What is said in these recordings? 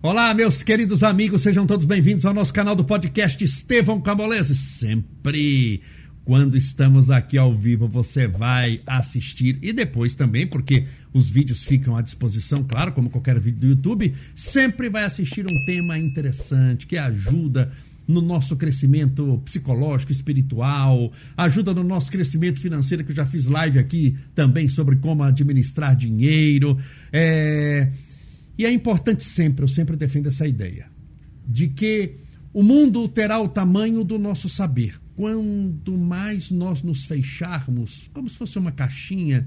Olá, meus queridos amigos, sejam todos bem-vindos ao nosso canal do podcast Estevão Camolese. Sempre quando estamos aqui ao vivo, você vai assistir e depois também, porque os vídeos ficam à disposição, claro, como qualquer vídeo do YouTube, sempre vai assistir um tema interessante que ajuda no nosso crescimento psicológico, espiritual, ajuda no nosso crescimento financeiro, que eu já fiz live aqui também sobre como administrar dinheiro. É e é importante sempre, eu sempre defendo essa ideia, de que o mundo terá o tamanho do nosso saber. Quanto mais nós nos fecharmos, como se fosse uma caixinha,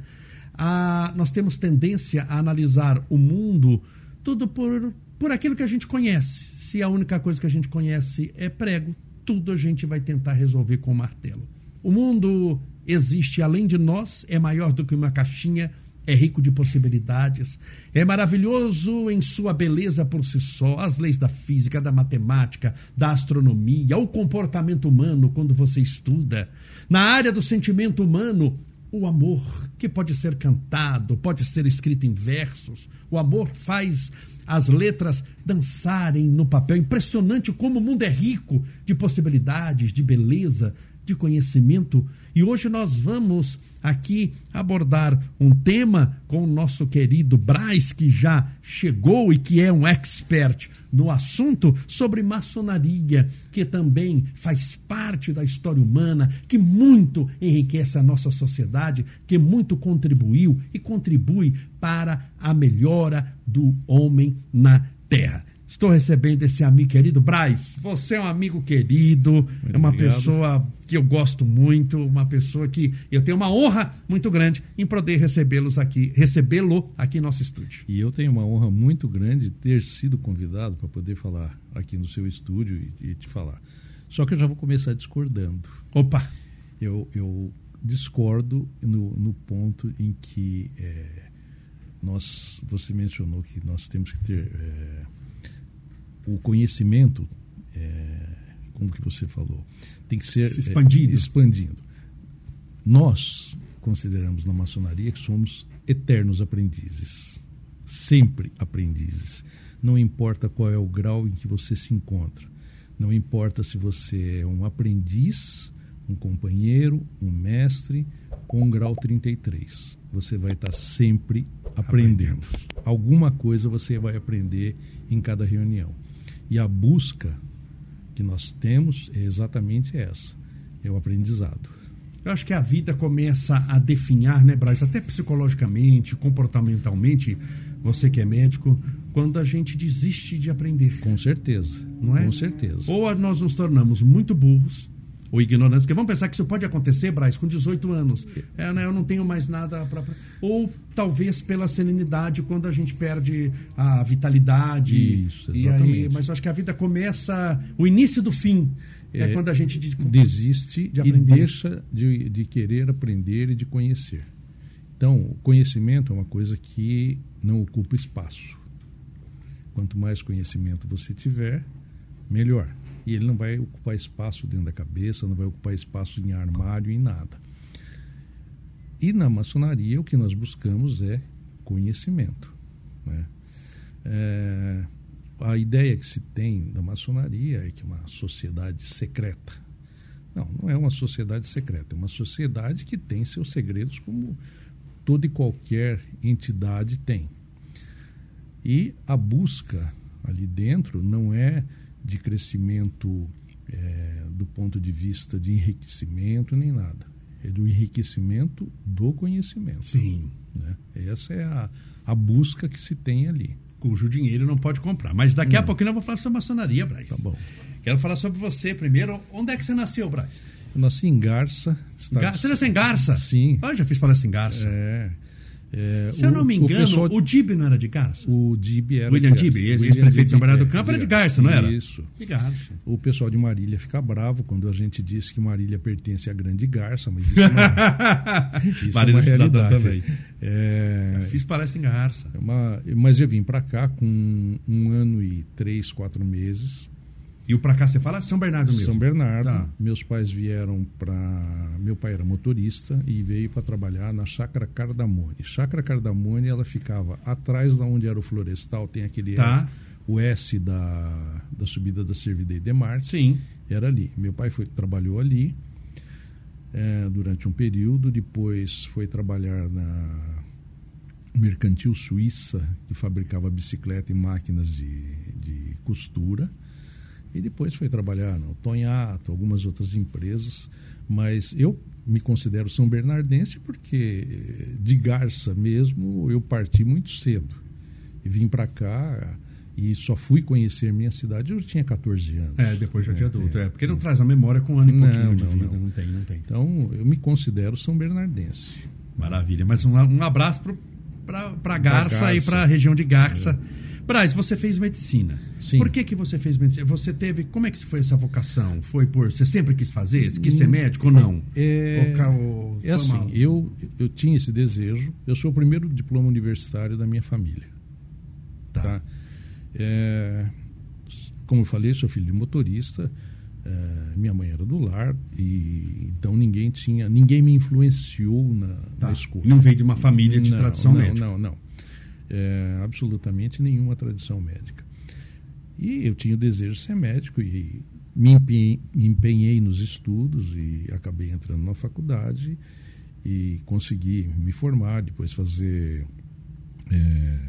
a, nós temos tendência a analisar o mundo tudo por, por aquilo que a gente conhece. Se a única coisa que a gente conhece é prego, tudo a gente vai tentar resolver com o martelo. O mundo existe além de nós, é maior do que uma caixinha é rico de possibilidades, é maravilhoso em sua beleza por si só, as leis da física, da matemática, da astronomia, o comportamento humano quando você estuda. Na área do sentimento humano, o amor, que pode ser cantado, pode ser escrito em versos. O amor faz as letras dançarem no papel. Impressionante como o mundo é rico de possibilidades, de beleza, de conhecimento. E hoje nós vamos aqui abordar um tema com o nosso querido Braz, que já chegou e que é um expert no assunto sobre maçonaria, que também faz parte da história humana, que muito enriquece a nossa sociedade, que muito contribuiu e contribui para a melhora do homem na terra. Estou recebendo esse amigo querido. Braz, você é um amigo querido, muito é uma obrigado. pessoa que eu gosto muito, uma pessoa que eu tenho uma honra muito grande em poder recebê-los aqui, recebê-lo aqui em nosso estúdio. E eu tenho uma honra muito grande de ter sido convidado para poder falar aqui no seu estúdio e, e, te falar. Só que eu já vou começar discordando. Opa! Eu, eu discordo no, no ponto em que é, nós, você mencionou que nós temos que ter. É, o conhecimento, é, como que você falou, tem que ser Se expandido. É, expandindo. Nós consideramos na maçonaria que somos eternos aprendizes, sempre aprendizes. Não importa qual é o grau em que você se encontra, não importa se você é um aprendiz, um companheiro, um mestre um grau 33. Você vai estar sempre aprendendo. aprendendo. Alguma coisa você vai aprender em cada reunião. E a busca que nós temos é exatamente essa: é o aprendizado. Eu acho que a vida começa a definhar, né, Braz? Até psicologicamente, comportamentalmente, você que é médico, quando a gente desiste de aprender. Com certeza. Não é? Com certeza. Ou nós nos tornamos muito burros, ou ignorantes, porque vamos pensar que isso pode acontecer, Braz, com 18 anos. É, né, eu não tenho mais nada para. Ou talvez pela serenidade, quando a gente perde a vitalidade. Isso, exatamente. Aí, mas eu acho que a vida começa. O início do fim é, é quando a gente desiste de e deixa de, de querer aprender e de conhecer. Então, o conhecimento é uma coisa que não ocupa espaço. Quanto mais conhecimento você tiver, melhor. E ele não vai ocupar espaço dentro da cabeça, não vai ocupar espaço em armário, em nada. E na maçonaria o que nós buscamos é conhecimento. Né? É, a ideia que se tem da maçonaria é que é uma sociedade secreta. Não, não é uma sociedade secreta, é uma sociedade que tem seus segredos como toda e qualquer entidade tem. E a busca ali dentro não é de crescimento é, do ponto de vista de enriquecimento nem nada. É do enriquecimento do conhecimento. Sim. Né? Essa é a, a busca que se tem ali. Cujo dinheiro não pode comprar. Mas daqui não. a pouquinho eu vou falar sobre maçonaria, Braz. Tá bom. Quero falar sobre você primeiro. Onde é que você nasceu, Braz? Eu nasci em Garça. Gar... Você nasceu em Garça? Sim. Ah, eu já fiz palestra em Garça. É. É, Se eu não me engano, o, pessoal... o Dib não era de Garça? O Dib era William Dib, ex-prefeito de São Bernardo do Campo, era de Garça, não era? Isso. De Garça. O pessoal de Marília fica bravo quando a gente diz que Marília pertence à Grande Garça, mas isso, não, isso é uma realidade. Também. É... Fiz palestra em Garça. É uma... Mas eu vim para cá com um ano e três, quatro meses e o para cá você fala São Bernardo mesmo? São Bernardo. Tá. Meus pais vieram para. Meu pai era motorista e veio para trabalhar na Chácara Cardamone. Chácara Cardamone ela ficava atrás da onde era o florestal, tem aquele tá. o S da, da subida da Servidei de Marte. Sim. Era ali. Meu pai foi, trabalhou ali é, durante um período, depois foi trabalhar na mercantil suíça, que fabricava bicicleta e máquinas de, de costura. E depois foi trabalhar no Tonhato, algumas outras empresas. Mas eu me considero São Bernardense porque de Garça mesmo eu parti muito cedo. E vim para cá e só fui conhecer minha cidade eu tinha 14 anos. É, depois já de é, adulto. É, é, porque não traz a memória com um ano e não, pouquinho de não, vida. Não. não. tem, não tem. Então eu me considero São Bernardense. Maravilha. Mas um, um abraço para Garça, Garça e para a região de Garça. É. Braz, você fez medicina. Sim. Por que, que você fez medicina? Você teve. Como é que foi essa vocação? Foi por. Você sempre quis fazer? Quis ser hum, médico ou não? É, ou, é assim, uma... eu, eu tinha esse desejo. Eu sou o primeiro diploma universitário da minha família. Tá. tá? É, como eu falei, sou filho de motorista. É, minha mãe era do lar e então ninguém tinha ninguém me influenciou na, tá. na escolha não veio de uma família de não, tradição não, médica não não é, absolutamente nenhuma tradição médica. E eu tinha o desejo de ser médico e me empenhei, me empenhei nos estudos e acabei entrando na faculdade e consegui me formar, depois fazer é,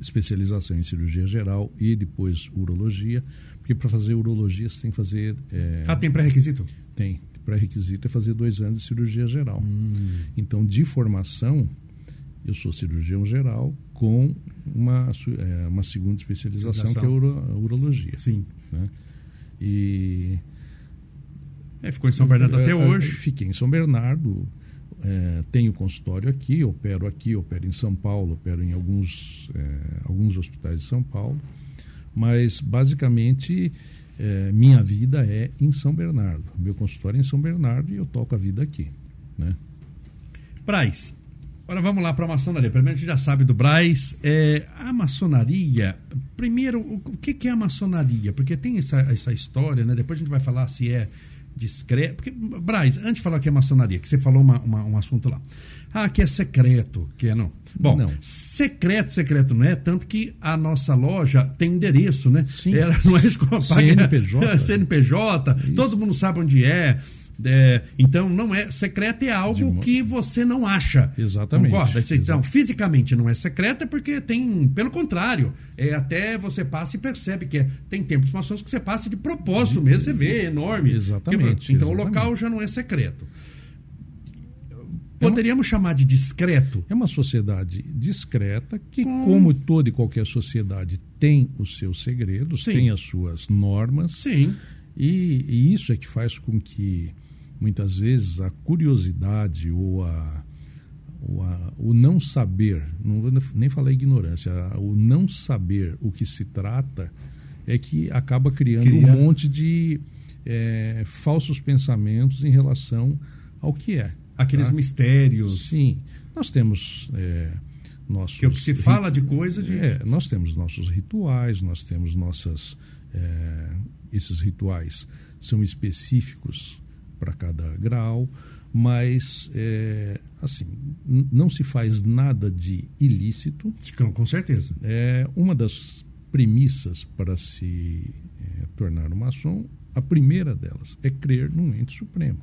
especialização em cirurgia geral e depois urologia, porque para fazer urologia você tem que fazer. É, ah, tem pré-requisito? Tem. Pré-requisito é fazer dois anos de cirurgia geral. Hum. Então, de formação, eu sou cirurgião geral com uma, é, uma segunda especialização, que é a, uro, a urologia. Sim. Né? E. É, ficou em São Bernardo até hoje. Fiquei em São Bernardo. É, tenho consultório aqui, opero aqui, opero em São Paulo, opero em alguns, é, alguns hospitais de São Paulo. Mas, basicamente, é, minha vida é em São Bernardo. Meu consultório é em São Bernardo e eu toco a vida aqui. Né? Braz, Agora vamos lá para a maçonaria. Primeiro a gente já sabe do Braz. É, a maçonaria, primeiro, o, o que, que, é a maçonaria? Porque tem essa, essa história, né? Depois a gente vai falar se é discreto. Porque, Braz, antes de falar que é maçonaria, que você falou uma, uma, um assunto lá. Ah, que é secreto, que é não. Bom, não. secreto, secreto não é, tanto que a nossa loja tem endereço, né? Sim. Ela não é escola CNPJ. CNPJ, Isso. todo mundo sabe onde é. É, então, não é secreto é algo que você não acha. Exatamente. Concorda? Então, Exatamente. fisicamente não é secreto, é porque tem, pelo contrário, é até você passa e percebe que é, tem tempos maçons que você passa de propósito de, mesmo, você vê, é enorme. Exatamente. então, exatamente. o local já não é secreto. Poderíamos é uma, chamar de discreto? É uma sociedade discreta que, Com... como toda e qualquer sociedade, tem os seus segredos, Sim. tem as suas normas. Sim. E, e, isso é que faz com que muitas vezes a curiosidade ou a, ou a, o não saber, não vou nem falar ignorância, o não saber o que se trata é que acaba criando Cria. um monte de é, falsos pensamentos em relação ao que é. Aqueles tá? mistérios. Sim. Nós temos. É, nossos que é o que se fala de coisa de... É, nós temos nossos rituais, nós temos nossas. É, esses rituais são específicos para cada grau, mas é, assim não se faz nada de ilícito. Com certeza. É uma das premissas para se é, tornar um maçom. A primeira delas é crer num ente supremo,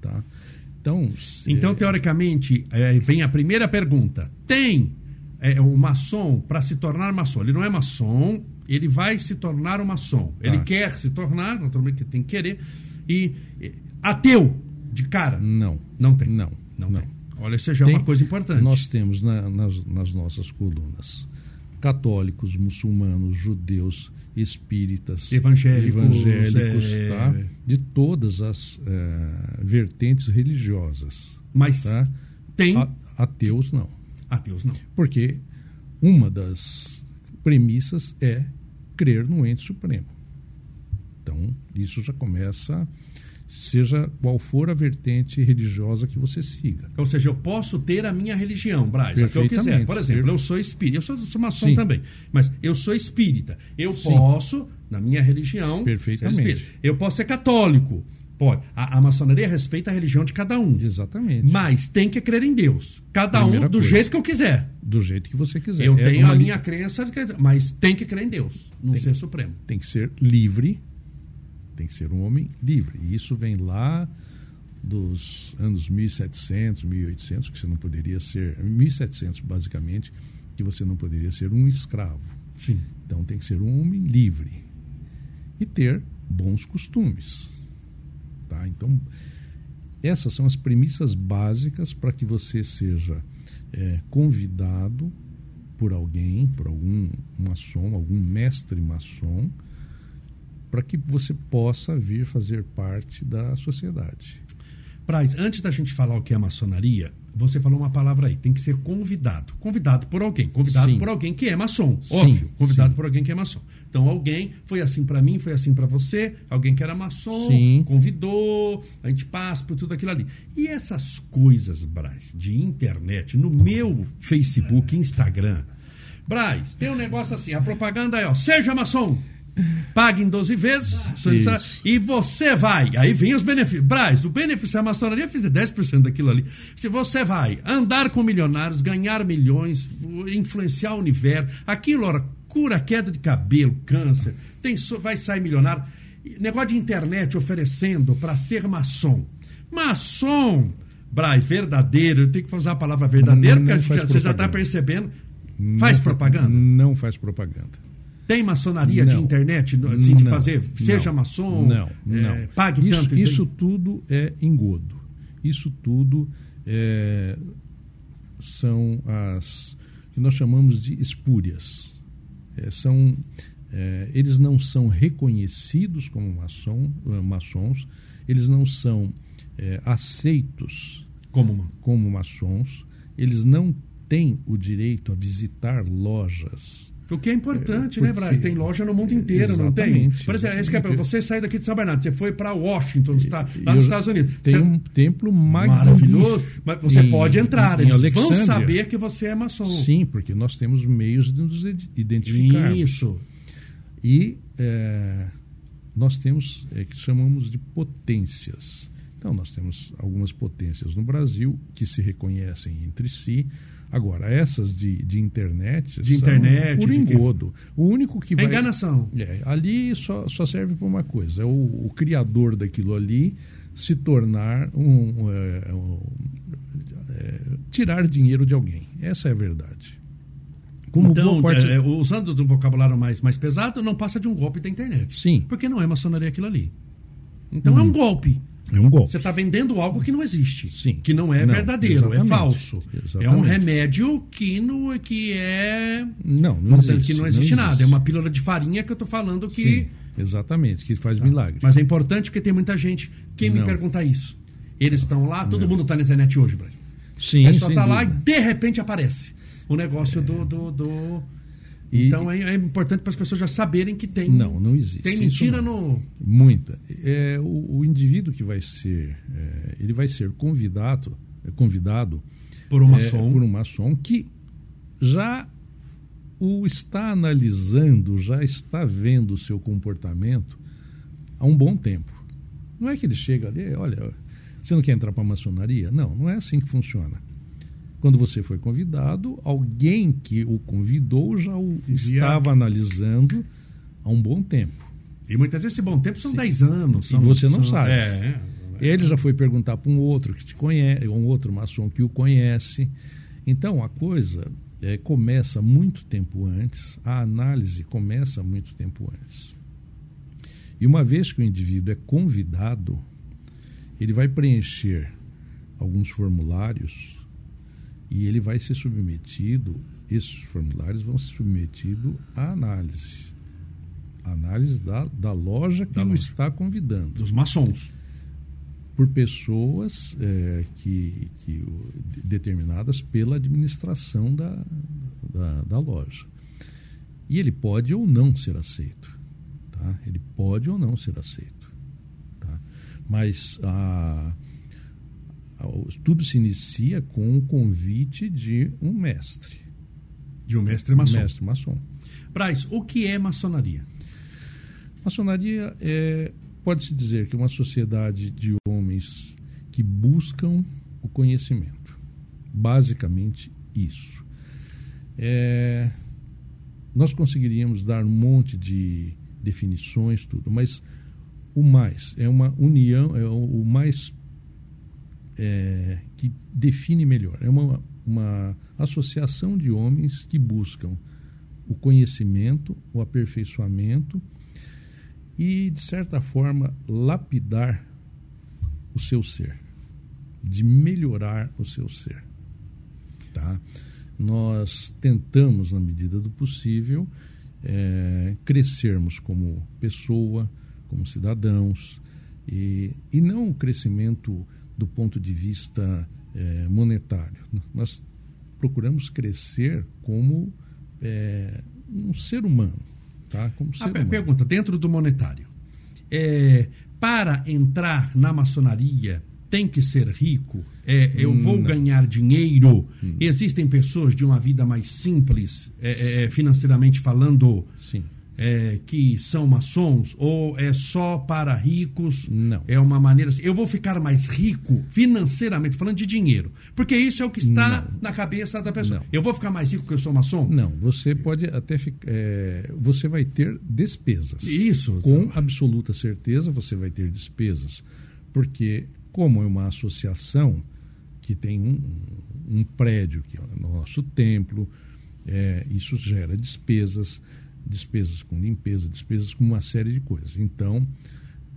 tá? Então, então teoricamente, é, vem a primeira pergunta: tem é, o maçom para se tornar maçom? Ele não é maçom, ele vai se tornar um maçom. Tá. Ele quer se tornar, naturalmente tem que querer e ateu de cara? Não. Não tem? Não. Não, não. tem. Olha, isso já é uma coisa importante. Nós temos na, nas, nas nossas colunas católicos, muçulmanos, judeus, espíritas, evangélicos, evangélicos é... tá? de todas as é, vertentes religiosas. Mas tá? tem. A, ateus não. Ateus não. Porque uma das premissas é crer no ente supremo. Então, isso já começa, seja qual for a vertente religiosa que você siga. Ou seja, eu posso ter a minha religião, Braz, a que eu quiser. Por exemplo, eu sou espírita, eu sou, sou maçom Sim. também, mas eu sou espírita. Eu Sim. posso, na minha religião, Perfeitamente. eu posso ser católico. Pode. A, a, maçonaria respeita a religião de cada um. Exatamente. Mas tem que crer em Deus. Cada Primeira um do coisa. jeito que eu quiser. do jeito que você quiser. Eu É tenho a li- minha crença, de que- mas tem que crer em Deus, no Tem. ser supremo. Tem que ser livre, tem que ser um homem livre. E isso vem lá dos anos 1700, 1800, que você não poderia ser, 1700 basicamente, que você não poderia ser um escravo. Sim. Então tem que ser um homem livre e ter bons costumes. Tá? Então, essas são as premissas básicas para que você seja é, convidado por alguém, por algum maçom, algum mestre maçom, para que você possa vir fazer parte da sociedade. Braz, antes da gente falar o que é maçonaria, você falou uma palavra aí, tem que ser convidado. Convidado por alguém. Convidado Sim. por alguém que é maçom, Sim, óbvio. Convidado sim. por alguém que é maçom. Então, alguém foi assim para mim, foi assim para você, alguém que era maçom, Sim. convidou, a gente passa por tudo aquilo ali. E essas coisas, Braz, de internet, no meu Facebook, Instagram, Braz, tem um negócio assim, a propaganda é, ó, seja maçom. Pague em 12 vezes e você vai. Aí vem os benefícios. Braz, o benefício, a maçonaria fez 10% daquilo ali. Se você vai andar com milionários, ganhar milhões, influenciar o universo, aquilo, ora, cura queda de cabelo, câncer, tem, vai sair milionário. Negócio de internet oferecendo para ser maçom. Maçom, Braz, verdadeiro, eu tenho que usar a palavra verdadeiro, Não porque já- você já está percebendo. Faz propaganda? Não faz propaganda. Tem maçonaria de Não. internet, assim, de Não, fazer, não, seja maçom, não, é, não. pague isso, tanto. Isso tudo é engodo. Isso tudo é, são as que nós chamamos de espúrias. É, são, é, eles não são reconhecidos como maçom, eh, maçons, eles não são é, aceitos Como como maçons, eles não têm o direito a visitar lojas. O que é importante, É, né, porque- Braz? Tem loja no mundo inteiro, não tem? Exatamente, Por exemplo, esse que é exatamente. você sair daqui de São Bernardo, você foi para Washington, está, lá nos Estados Unidos. Tem Você- um templo magnífico. maravilhoso, mas você em- pode entrar, em eles vão Alexandria. saber que você é maçom. Sim, porque nós temos meios de nos id- identificar. Isso. E é, nós temos é, que chamamos de potências. Então, nós temos algumas potências no Brasil que se reconhecem entre si. Agora, essas de, de internet. De internet, Por de que- engodo. O único que É vai. enganação. É, ali só, só serve para uma coisa: é o, o criador daquilo ali se tornar um. é, um- é, tirar dinheiro de alguém. Essa é a verdade. Como então, parte- é, usando de um vocabulário mais, mais pesado, não passa de um golpe da internet. Sim. Porque não é maçonaria aquilo ali. Então é um golpe. É um golpe. Você está vendendo algo que não existe. Sim. Que não é Não, verdadeiro, é exatamente. falso. É Exatamente. um remédio que, no, que é. Não, não, Não, existe. que não existe nada. É uma pílula de farinha que eu estou falando que. Sim, exatamente, que faz milagre. Mas é importante porque tem muita gente que me Não. pergunta isso. Eles estão lá, todo mundo está na internet hoje, Brasil. Sim, É só sem tá lá e de repente aparece o negócio do. do, do- E- Então é, é importante para as pessoas já saberem que tem. Não, não existe. Tem mentira no. Muita. É, o, o indivíduo que vai ser, é, ele vai ser convidado, é, convidado Por um é, maçom. por um maçom que já o está analisando, já está vendo o seu comportamento há um bom tempo. Não é que ele chega ali, olha, você não quer entrar para a maçonaria? Não, não é assim que funciona. Quando você foi convidado, alguém que o convidou já o Devia- estava analisando há um bom tempo. E muitas vezes esse bom tempo são 10 anos. E São, você não são- sabe. É. Ele já foi perguntar para um outro que te conhece, um outro maçom que o conhece. Então a coisa eh, começa muito tempo antes, a análise começa muito tempo antes. E uma vez que o indivíduo é convidado, ele vai preencher alguns formulários e ele vai ser submetido, esses formulários vão ser submetidos à análise. A análise da, da loja que Da o loja. está convidando Dos maçons. por pessoas é, que, que determinadas pela administração da, da, da loja. E ele pode ou não ser aceito. Tá? Ele pode ou não ser aceito. Tá? Mas a, a- o- tudo se inicia com o convite de um mestre. De um mestre maçom. Um mestre maçom. Braz, o que é maçonaria? Maçonaria é, pode-se dizer que é uma sociedade de homens que buscam o conhecimento. Basicamente isso. É, nós conseguiríamos dar um monte de definições, tudo, mas o mais é uma união, é o mais é, que define melhor. É uma, uma associação de homens que buscam o conhecimento, o aperfeiçoamento e, de certa forma, lapidar o seu ser, de melhorar o seu ser. Tá? Nós tentamos, na medida do possível, é, crescermos como pessoa, como cidadãos, e, e não o crescimento do ponto de vista é, monetário. Nós procuramos crescer como é, um ser humano. Tá? Como ser A humano. pergunta, dentro do monetário. É, para entrar na maçonaria, tem que ser rico? É, eu vou Não. ganhar dinheiro? Existem pessoas de uma vida mais simples, é, é, financeiramente falando, Sim. É, que são maçons? Ou é só para ricos? Não. É uma maneira. assim, Eu vou ficar mais rico financeiramente, falando de dinheiro. Porque isso é o que está Não. na cabeça da pessoa. Não. Eu vou ficar mais rico porque eu sou maçom? Não, você pode até ficar. é, você vai ter despesas. Isso. Com absoluta certeza você vai ter despesas. Porque, como é uma associação que tem um, um prédio, que é o nosso templo, é, isso gera despesas, despesas com limpeza, despesas com uma série de coisas. Então,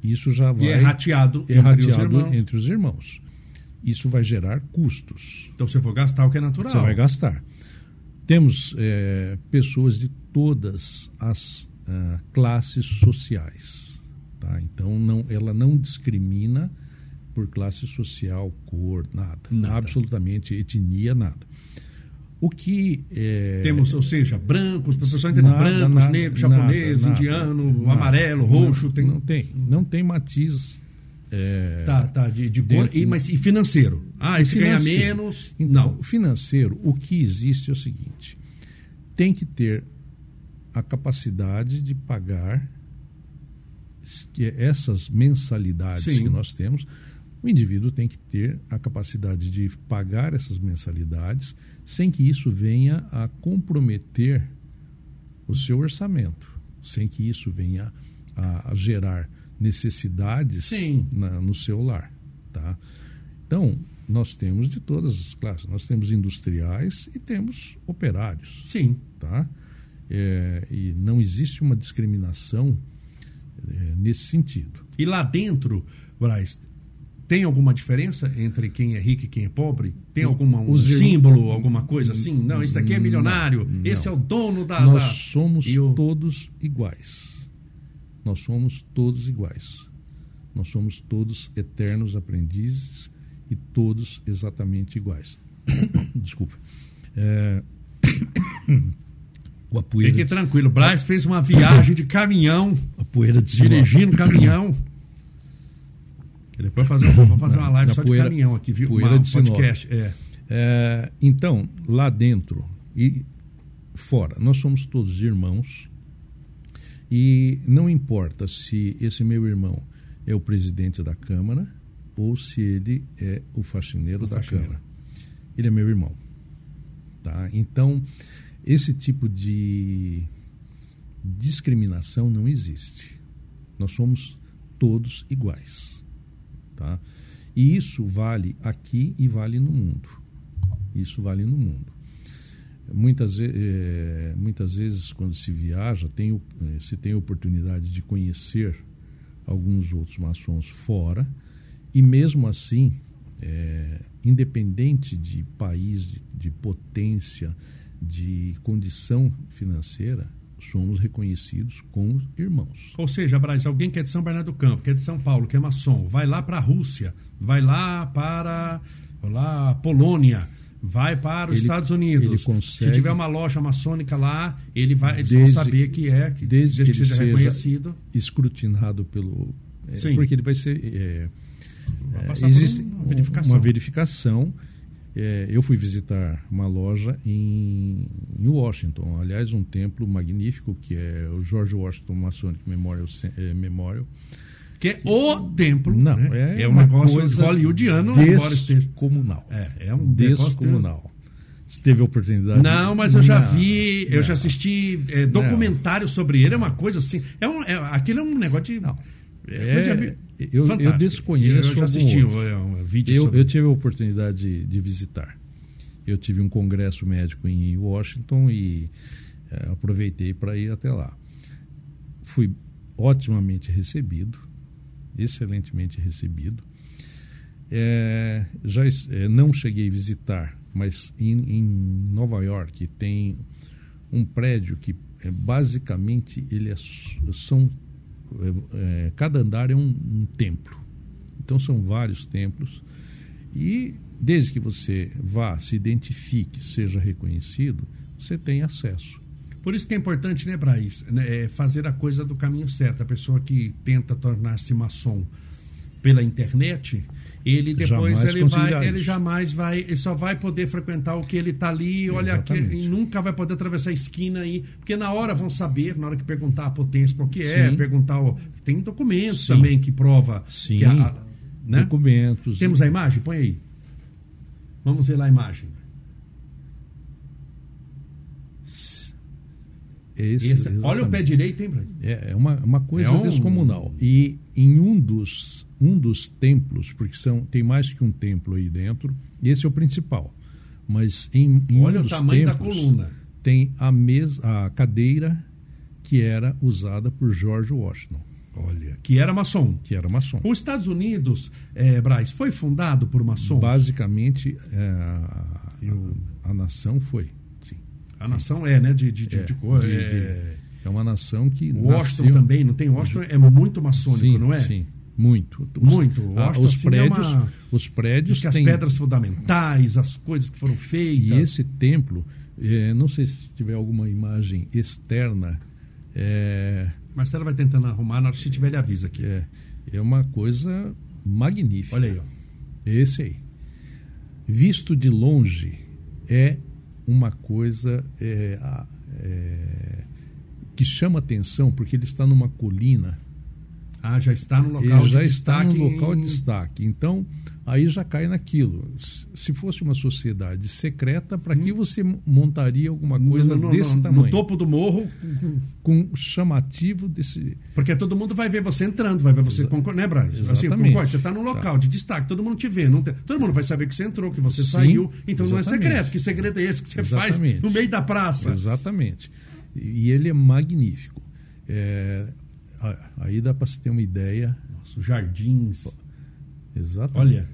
isso já vai. E é rateado é entre os rateado irmãos. entre os irmãos. Isso vai gerar custos. Então você for gastar o que é natural. Você vai gastar. Temos é, pessoas de todas as ah, classes sociais. Tá? Então, não, ela não discrimina por classe social, cor, nada. Nada. Absolutamente, etnia, nada. O que. é, Temos, ou seja, brancos, para o pessoal entender, brancos, nada, negros, japonês, nada, indiano, nada. amarelo, roxo, não, tem. Não tem. Não tem matiz. é, Tá, tá, de, de cor, e, mas e financeiro? Ah, esse ganha Financeiro. menos. Então, não. financeiro, o que existe é o seguinte: tem que ter a capacidade de pagar que essas mensalidades Sim. que nós temos. O indivíduo tem que ter a capacidade de pagar essas mensalidades sem que isso venha a comprometer o seu orçamento, sem que isso venha a, a gerar necessidades na- no seu lar. Tá? Então, nós temos de todas as classes. Nós temos industriais e temos operários. Sim. Tá? É, e não existe uma discriminação é, nesse sentido. E lá dentro, Braz, tem alguma diferença entre quem é rico e quem é pobre? Tem alguma um símbolo, alguma coisa assim? Não, esse aqui é milionário, não. esse é o dono da. nós da- somos e o- todos iguais. Nós somos todos iguais. Nós somos todos eternos aprendizes e todos exatamente iguais. Desculpa. É, O Fique tranquilo, Braz fez uma viagem de caminhão, a poeira desloca. dirigindo caminhão. E depois fazer, vou fazer uma live Da só poeira- de caminhão aqui, viu? poeira Uma de podcast. É. É, então, lá dentro e fora, nós somos todos irmãos e não importa se esse meu irmão é o presidente da Câmara ou se ele é o faxineiro O da faxineiro. Câmara. Ele é meu irmão. Tá? Então, esse tipo de discriminação não existe. Nós somos todos iguais. Tá? E isso vale aqui e vale no mundo. Isso vale no mundo. Muitas, eh, muitas vezes, quando se viaja, tem, eh, se tem oportunidade de conhecer alguns outros maçons fora, e mesmo assim, eh, independente de país, de, de potência, de condição financeira, somos reconhecidos como irmãos. Ou seja, Braz, alguém que é de São Bernardo do Campo, que é de São Paulo, que é maçom, vai lá para a Rússia, vai lá para lá, a Polônia, vai para os Ele- Estados Unidos. ele consegue- Se tiver uma loja maçônica lá, ele vai, eles vão Desde- saber que é, que, desde desde que que ele seja seja- reconhecido. escrutinado pelo. é, Sim. porque ele vai ser. é, Vai é, passar por existe uma um- verificação. Uma verificação. É, eu fui visitar uma loja em, em Washington, aliás, um templo magnífico que é o George Washington Masonic Memorial. É, Memorial. Que é o templo. Não, né? é, é um negócio hollywoodiano, embora esteja. descomunal. É, é um descomunal. Você teve a oportunidade? Não, mas eu já vi, eu não, já assisti é, documentário não. sobre ele, é uma coisa assim. É um, é, aquilo é um negócio de. Não. É, é eu, eu, desconheço. Eu já assisti vídeo eu, eu tive a oportunidade de, de, visitar. Eu tive um congresso médico em Washington e é, aproveitei para ir até lá. Fui otimamente recebido, excelentemente recebido. É, já é, não cheguei a visitar, mas em, em, Nova York tem um prédio que é, basicamente ele é, são é, é, cada andar é um, um templo. Então são vários templos e desde que você vá, se identifique, seja reconhecido, você tem acesso. Por isso que é importante, né, Braz, né, é fazer a coisa do caminho certo. A pessoa que tenta tornar-se maçom pela internet, ele depois ele vai, ele jamais vai, ele só vai poder frequentar o que ele está ali, olha aqui, e nunca vai poder atravessar a esquina aí, porque na hora vão saber, na hora que perguntar a potência para o que é, perguntar o, tem documentos Sim. também que prova Sim. que a, né? documentos. Temos a imagem, põe aí. Vamos ver lá a imagem. Esse, Esse, olha o pé direito, hein, Brian? É, é uma, uma coisa é um... descomunal. E em um dos, um dos templos, porque são, tem mais que um templo aí dentro, esse é o principal. Mas em, em olha um o tamanho da coluna. Tem a, mesa, a cadeira que era usada por George Washington. Olha, que era maçom. Que era maçom. Os Estados Unidos, é, Braz, foi fundado por maçons? Basicamente, é, a, a, a nação foi. A nação é, né? De, de, de, é, de cor. É... é uma nação que. Washington nasceu... também, não tem? Washington é muito maçônico, sim, não é? Sim. Muito. Muito. Washington, os, assim, prédios, é uma... os prédios. que as pedras fundamentais, as coisas que foram feitas. E esse templo, é, não sei se tiver alguma imagem externa. É... Marcelo vai tentando arrumar, na hora que tiver, ele avisa aqui. É, é uma coisa magnífica. Olha aí, ó. Esse aí. Visto de longe, é uma coisa é, é, que chama atenção, porque ele está numa colina. Ah, já está no local ele de já destaque. está no local de destaque. Então, aí já cai naquilo. Se fosse uma sociedade secreta, para que hum. você montaria alguma coisa no, no, desse no, tamanho? No topo do morro. Com chamativo desse. Porque todo mundo vai ver você entrando, vai ver você. Exa concorda, né, Braz? Assim, concorda, você está num local tá. de destaque, todo mundo te vê. Não tem, todo mundo vai saber que você entrou, que você Sim, saiu. Então exatamente. não é secreto. Que segredo é esse que você exatamente. faz no meio da praça? Exatamente. E ele é magnífico. É, aí dá para se ter uma ideia. Nossa, jardins. Exatamente. Olha.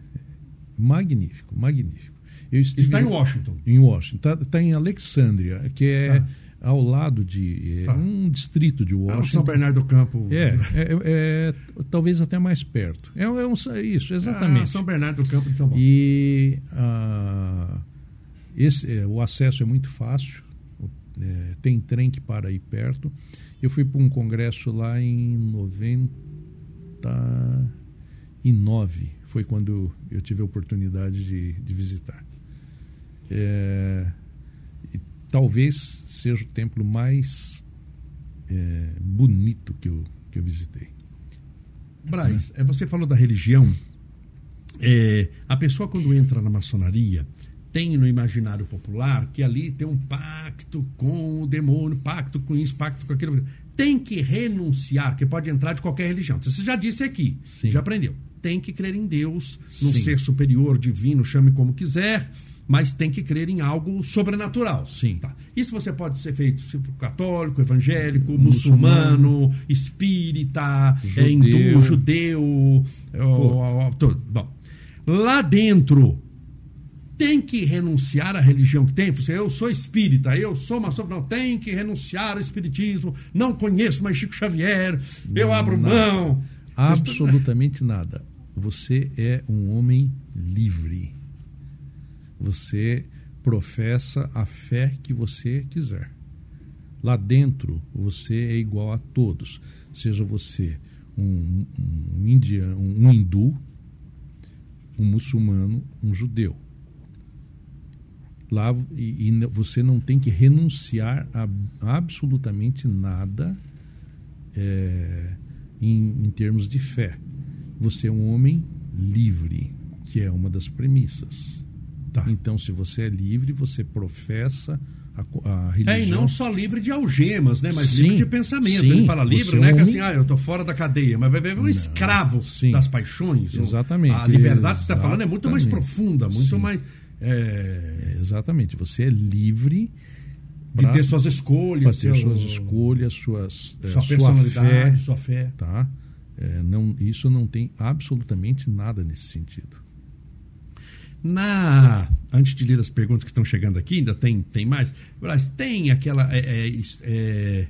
Magnífico, magnífico. Está em Washington. Em Washington. Está tá em Alexandria, que é tá. ao lado de é, tá. um distrito de Washington. É São Bernardo do Campo. É, é, é, é, talvez até mais perto. É, é um, isso, exatamente. Ah, São Bernardo do Campo de São Paulo. E ah, esse, o acesso é muito fácil. Tem trem que para aí perto. Eu fui para um congresso lá em 99 foi quando eu tive a oportunidade de, de visitar. É, talvez seja o templo mais é, bonito que eu, que eu visitei. Braz, é, você falou da religião. É, a pessoa, quando entra na maçonaria, tem no imaginário popular que ali tem um pacto com o demônio, pacto com isso, pacto com aquilo. Tem que renunciar, que pode entrar de qualquer religião. Você já disse aqui, Sim. já aprendeu tem que crer em Deus, num Sim. ser superior, divino, chame como quiser, mas tem que crer em algo sobrenatural. Sim. Tá. Isso você pode ser feito tipo, católico, evangélico, muçulmano, muçulmano espírita, judeu. É, hindu, judeu, é, tudo. Bom, lá dentro tem que renunciar à religião que tem. Você, eu sou espírita, eu sou maçom. Não, tem que renunciar ao espiritismo. Não conheço mais Chico Xavier. Eu abro não. mão. Absolutamente nada. Você é um homem livre. Você professa a fé que você quiser. Lá dentro, você é igual a todos. Seja você um, um, indiano, um hindu, um muçulmano, um judeu. Lá, e, e você não tem que renunciar a absolutamente nada é, em, em termos de fé. Você é um homem livre, que é uma das premissas. Tá. Então, se você é livre, você professa a, a religião. É, e não só livre de algemas, né? Mas sim, livre de pensamento. Sim, Ele fala livre, é né? É um... Que assim, ah, eu tô fora da cadeia, mas vai ver um não, escravo sim. das paixões. Exatamente. A liberdade que você está falando é muito mais profunda, muito mais. É... exatamente. Você é livre de ter suas escolhas, ter seu... suas escolhas, suas sua é, personalidade, fé, sua fé, tá? É, não, isso não tem absolutamente nada nesse sentido. Na antes de ler as perguntas que estão chegando aqui, ainda tem tem mais. Mas tem aquela é, é,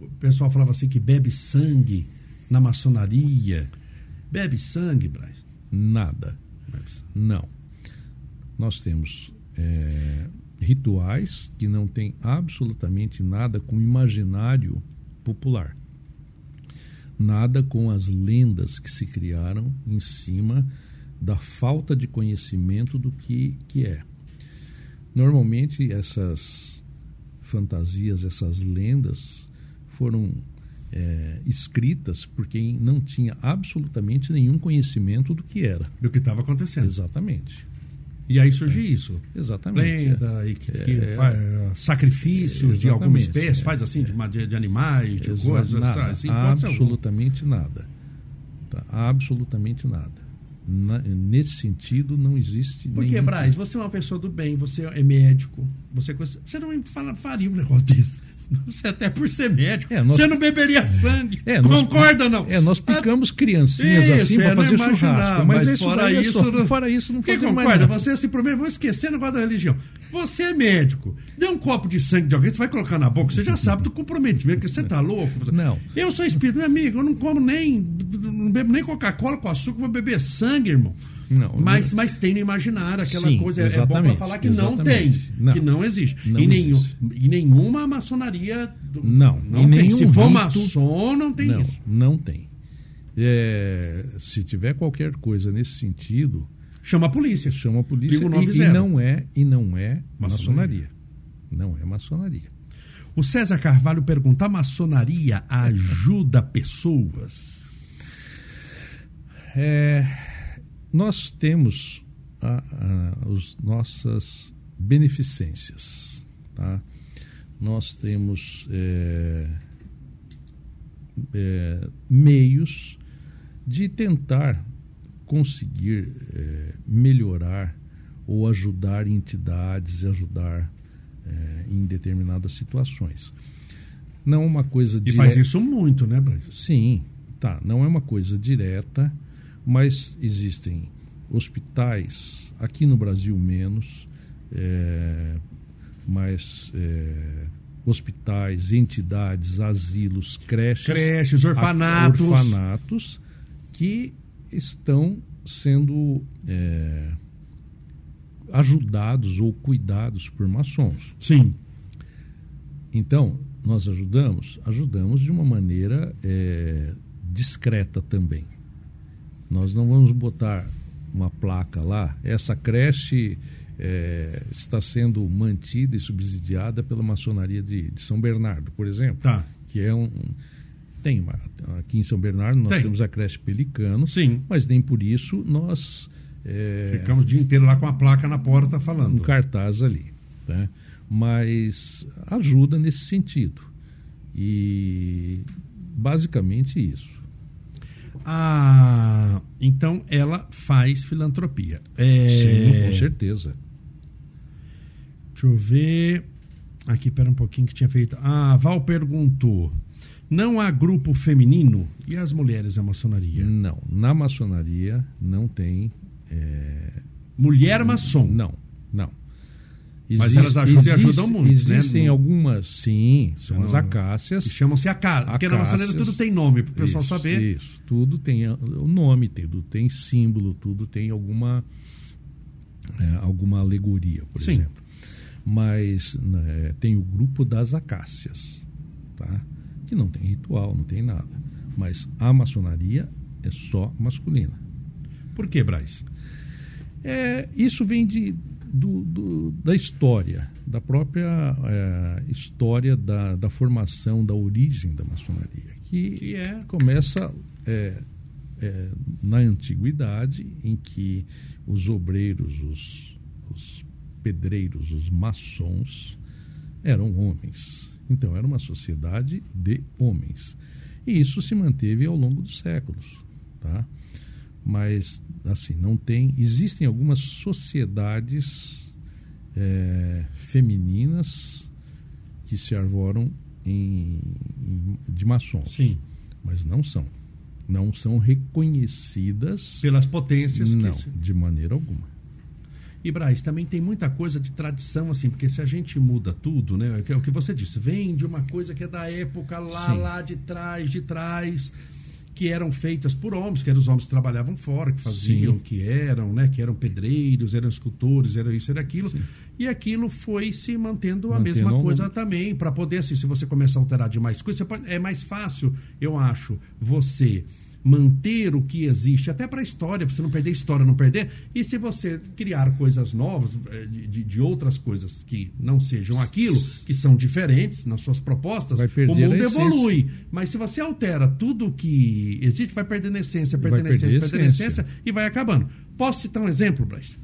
o pessoal falava assim que bebe sangue na maçonaria. Bebe sangue, Braz? Nada. Não. Nós temos é, rituais que não têm absolutamente nada com o imaginário popular. Nada com as lendas que se criaram em cima da falta de conhecimento do que, que é. Normalmente, essas fantasias, essas lendas foram é, escritas por quem não tinha absolutamente nenhum conhecimento do que era. Do que estava acontecendo. Exatamente. E aí surge é. isso. Exatamente. Lenda, e que, que é, faz, sacrifícios de alguma espécie, faz assim, de, de, animais, de coisas. Nada, assim, absolutamente nada. Tá? Absolutamente nada. Na, nesse sentido, não existe. Porque, nenhum... Braz, você é uma pessoa do bem, você é médico, você, você não faria um negócio desse. Você até por ser médico. É, nós... Você não beberia sangue. É, nós... Concorda, não? É, nós picamos ah, criancinhas isso, assim para fazer churrasco. Mas, mas fora, isso, só, não... fora isso, não Quem concorda? Você assim, por mim, vou esquecer o negócio da religião. Você é médico. Dê um copo de sangue de alguém, você vai colocar na boca, você já sabe do comprometimento, que você tá louco. Não. Eu sou espírito, meu amigo, eu não como nem. Não bebo nem Coca-Cola com açúcar, vou beber sangue, irmão. Não, mas, não... mas tem no imaginário aquela Sim, coisa. É bom para falar que não tem. Não, que não existe. Não em, nenhum, existe. em nenhuma maçonaria. Do, não, não tem. Se for maçom, não tem não, isso. Não tem. É, se tiver qualquer coisa nesse sentido. Chama a polícia. Chama a polícia. E, e, não é, e não é maçonaria. maçonaria. Não é maçonaria. O César Carvalho pergunta: a maçonaria ajuda pessoas? É nós temos a, a, as nossas beneficências. Tá? Nós temos é, é, meios de tentar conseguir é, melhorar ou ajudar entidades, ajudar é, em determinadas situações. Não é uma coisa E faz isso muito, né, Brasil? Sim, tá. Não é uma coisa direta, mas existem hospitais, aqui no Brasil menos, é, mas é, hospitais, entidades, asilos, creches, creches orfanatos. orfanatos que estão sendo é, ajudados ou cuidados por maçons. Sim. Então, nós ajudamos? Ajudamos de uma maneira é, discreta também. Nós não vamos botar uma placa lá. Essa creche é, está sendo mantida e subsidiada pela maçonaria de, de São Bernardo, por exemplo. Tá. Que é um. Tem uma, aqui em São Bernardo nós tem. temos a creche Pelicano, Sim. mas nem por isso nós. É, Ficamos o dia inteiro lá com a placa na porta falando. Um cartaz ali. Né? Mas ajuda nesse sentido. E basicamente isso. Ah, então ela faz filantropia. É... Sim, com certeza. Deixa eu ver. Aqui, pera um pouquinho que tinha feito. Ah, Val perguntou. Não há grupo feminino e as mulheres da maçonaria? Não. Na maçonaria não tem. É... Mulher maçom? Não, não. Existe, Mas elas ajudam existe, e ajudam muito, existem né? Existem algumas, sim, são as acácias. Chamam-se acácias, porque na maçonaria tudo tem nome, para o pessoal isso, saber. Isso, tudo tem o nome, tudo tem símbolo, tudo tem alguma, é, alguma alegoria, por sim. exemplo. Mas né, tem o grupo das acácias, tá? que não tem ritual, não tem nada. Mas a maçonaria é só masculina. Por que, Braz? É, isso vem de do, do, da história, da própria é, história da, da, formação, da origem da maçonaria, que, que é... começa é, na antiguidade, em que os obreiros, os, os pedreiros, os maçons, eram homens. Então era uma sociedade de homens. E isso se manteve ao longo dos séculos, tá? Mas assim não tem. Existem algumas sociedades é, femininas que se arvoram em, em, de maçons. Sim. Mas não são. Não são reconhecidas. Pelas potências não, de maneira alguma. E Braz, também tem muita coisa de tradição, assim, porque se a gente muda tudo, né? É o que você disse, vem de uma coisa que é da época lá, Sim. lá de trás, de trás, que eram feitas por homens, que eram os homens que trabalhavam fora, que faziam, Sim. que eram, né? Que eram pedreiros, eram escultores, eram isso, era aquilo. Sim. E aquilo foi se mantendo, mantendo a mesma coisa também, para poder, assim, se você começar a alterar demais coisas, pode, é mais fácil, eu acho, você manter o que existe, até para a história, para você não perder a história, não perder. E se você criar coisas novas, eh, de, de outras coisas que não sejam aquilo, que são diferentes nas suas propostas, o mundo evolui. Mas se você altera tudo que existe, vai perdendo essência, perdendo essência, perdendo essência e vai acabando. Posso citar um exemplo, Bryce?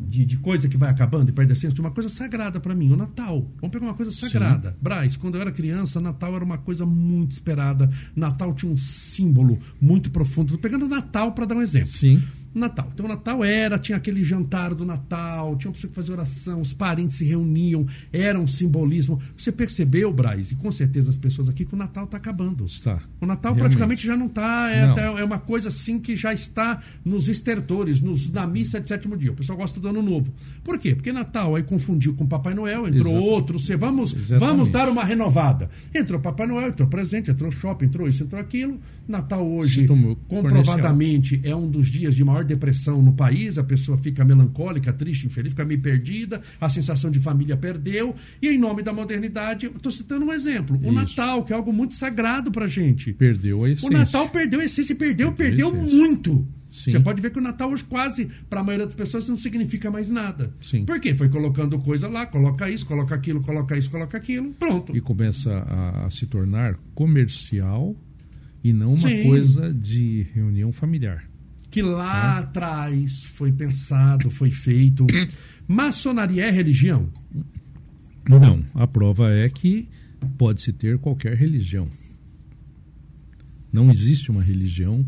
De, de, coisa que vai acabando e perde a essência, de uma coisa sagrada para mim, o Natal. Vamos pegar uma coisa sagrada. Sim. Braz, quando eu era criança, Natal era uma coisa muito esperada. Natal tinha um símbolo muito profundo. Tô pegando Natal para dar um exemplo. Sim. Natal. Então, o Natal era, tinha aquele jantar do Natal, tinha uma pessoa que fazia oração, os parentes se reuniam, era um simbolismo. Você percebeu, Braz, e com certeza as pessoas aqui, que o Natal está acabando. Está. O Natal Realmente. praticamente já não está. É, é uma coisa assim que já está nos estertores, nos, na missa de sétimo dia. O pessoal gosta do ano novo. Por quê? Porque Natal aí confundiu com Papai Noel, entrou Exato. outro. Você, vamos, vamos dar uma renovada. Entrou Papai Noel, entrou presente, entrou shopping, entrou isso, entrou aquilo. Natal hoje, comprovadamente, é um dos dias de maior depressão no país, a pessoa fica melancólica, triste, infeliz, fica meio perdida, a sensação de família perdeu. E em nome da modernidade, estou citando um exemplo: o Isso. Natal, que é algo muito sagrado para gente. Perdeu a essência. O Natal perdeu a essência, perdeu, perdeu, perdeu muito. Sim. Você pode ver que o Natal hoje quase, para a maioria das pessoas, não significa mais nada. Sim. Por quê? Foi colocando coisa lá, coloca isso, coloca aquilo, coloca isso, coloca aquilo, pronto. E começa a, a se tornar comercial e não uma Sim. coisa de reunião familiar que lá atrás foi pensado, foi feito. Maçonaria é religião? Não. A prova é que pode-se ter qualquer religião. Não existe uma religião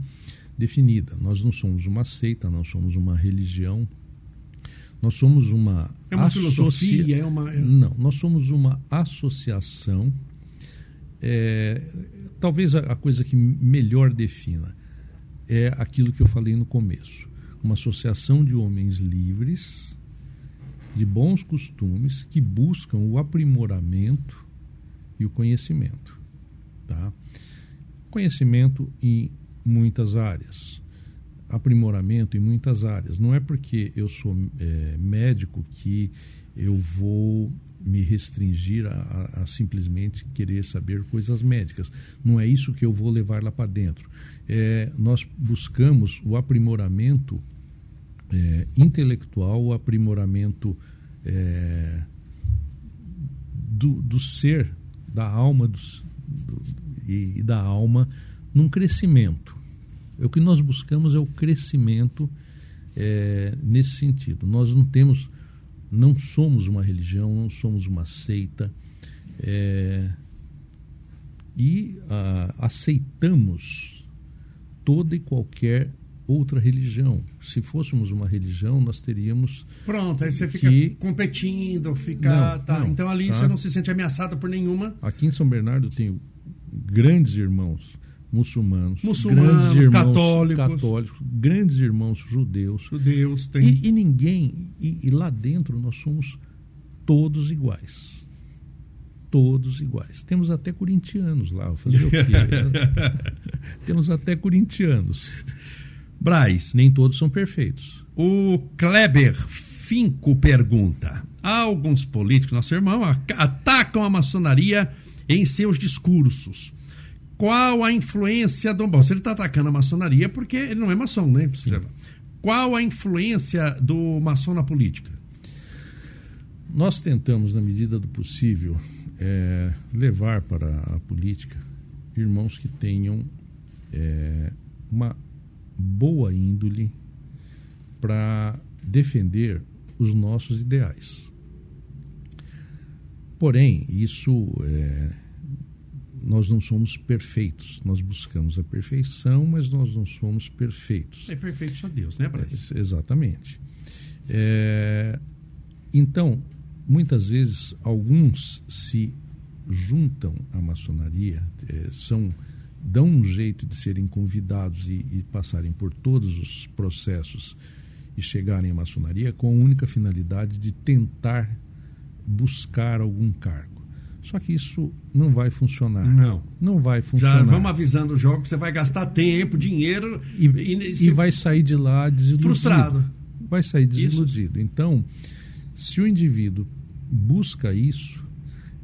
definida. Nós não somos uma seita, nós somos uma religião. Nós somos uma. É uma associa... filosofia, é uma. Não, nós somos uma associação. É, talvez a coisa que melhor defina é aquilo que eu falei no começo. Uma associação de homens livres, de bons costumes, que buscam o aprimoramento e o conhecimento. Tá? Conhecimento em muitas áreas, aprimoramento em muitas áreas. Não é porque eu sou é, médico que eu vou me restringir a, a, simplesmente querer saber coisas médicas. Não é isso que eu vou levar lá para dentro. É, nós buscamos o aprimoramento é, intelectual, o aprimoramento é, do, do, ser, da alma do, do, e, da alma num crescimento. É o que nós buscamos é o crescimento é, nesse sentido. Nós não temos não somos uma religião, não somos uma seita. É, e a, aceitamos toda e qualquer outra religião. Se fôssemos uma religião, nós teríamos. Pronto, aí você fica que... competindo, fica. Não, tá. não, então ali tá. você não se sente ameaçado por nenhuma. Aqui em São Bernardo tenho grandes irmãos muçulmanos, muçulmanos irmãos, católicos, católicos, grandes irmãos judeus, judeus tem. E, e ninguém e, e, lá dentro nós somos todos iguais, todos iguais. Temos até corintianos lá, fazer o quê? Temos até corintianos. Braz, nem todos são perfeitos. O Kleber Finco pergunta: Há alguns políticos, nosso irmão, atacam a maçonaria em seus discursos qual a influência do. Bom, se ele está atacando a maçonaria, porque ele não é maçom, né? Qual a influência do maçom na política? Nós tentamos, na medida do possível, é, levar para a política irmãos que tenham é, uma boa índole para defender os nossos ideais. Porém, isso é, nós não somos perfeitos. Nós buscamos a perfeição, mas nós não somos perfeitos. É perfeito só Deus, né, Braz? É, exatamente. É, então, muitas vezes, alguns se juntam à maçonaria, é, são dão um jeito de serem convidados e, e, passarem por todos os processos e chegarem à maçonaria com a única finalidade de tentar buscar algum cargo. Só que isso não vai funcionar. Não. Não vai funcionar. Já vamos avisando o jogo, você vai gastar tempo, dinheiro e, e, e vai sair de lá desiludido. Frustrado. Vai sair desiludido. Isso. Então, se o indivíduo busca isso,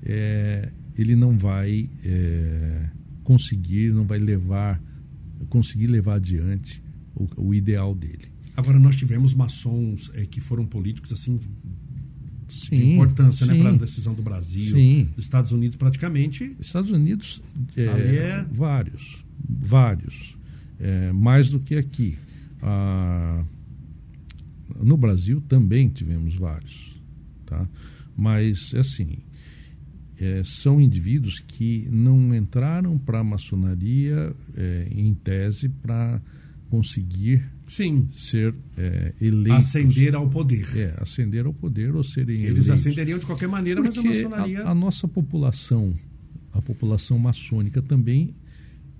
é, ele não vai é, conseguir, não vai levar, conseguir levar adiante o, o ideal dele. Agora, nós tivemos maçons é, que foram políticos assim sim, de importância né, para a decisão do Brasil, sim. dos Estados Unidos praticamente. Estados Unidos, é, é... vários, vários, é, mais do que aqui. Ah, no Brasil também tivemos vários, tá? Mas assim, é, são indivíduos que não entraram para a maçonaria é, em tese para conseguir Sim. ser é, eleitos. Ascender ao poder. É, ascender ao poder ou serem Eles eleitos. ascenderiam de qualquer maneira, Porque mas a maçonaria. A, a, nossa população, a população maçônica também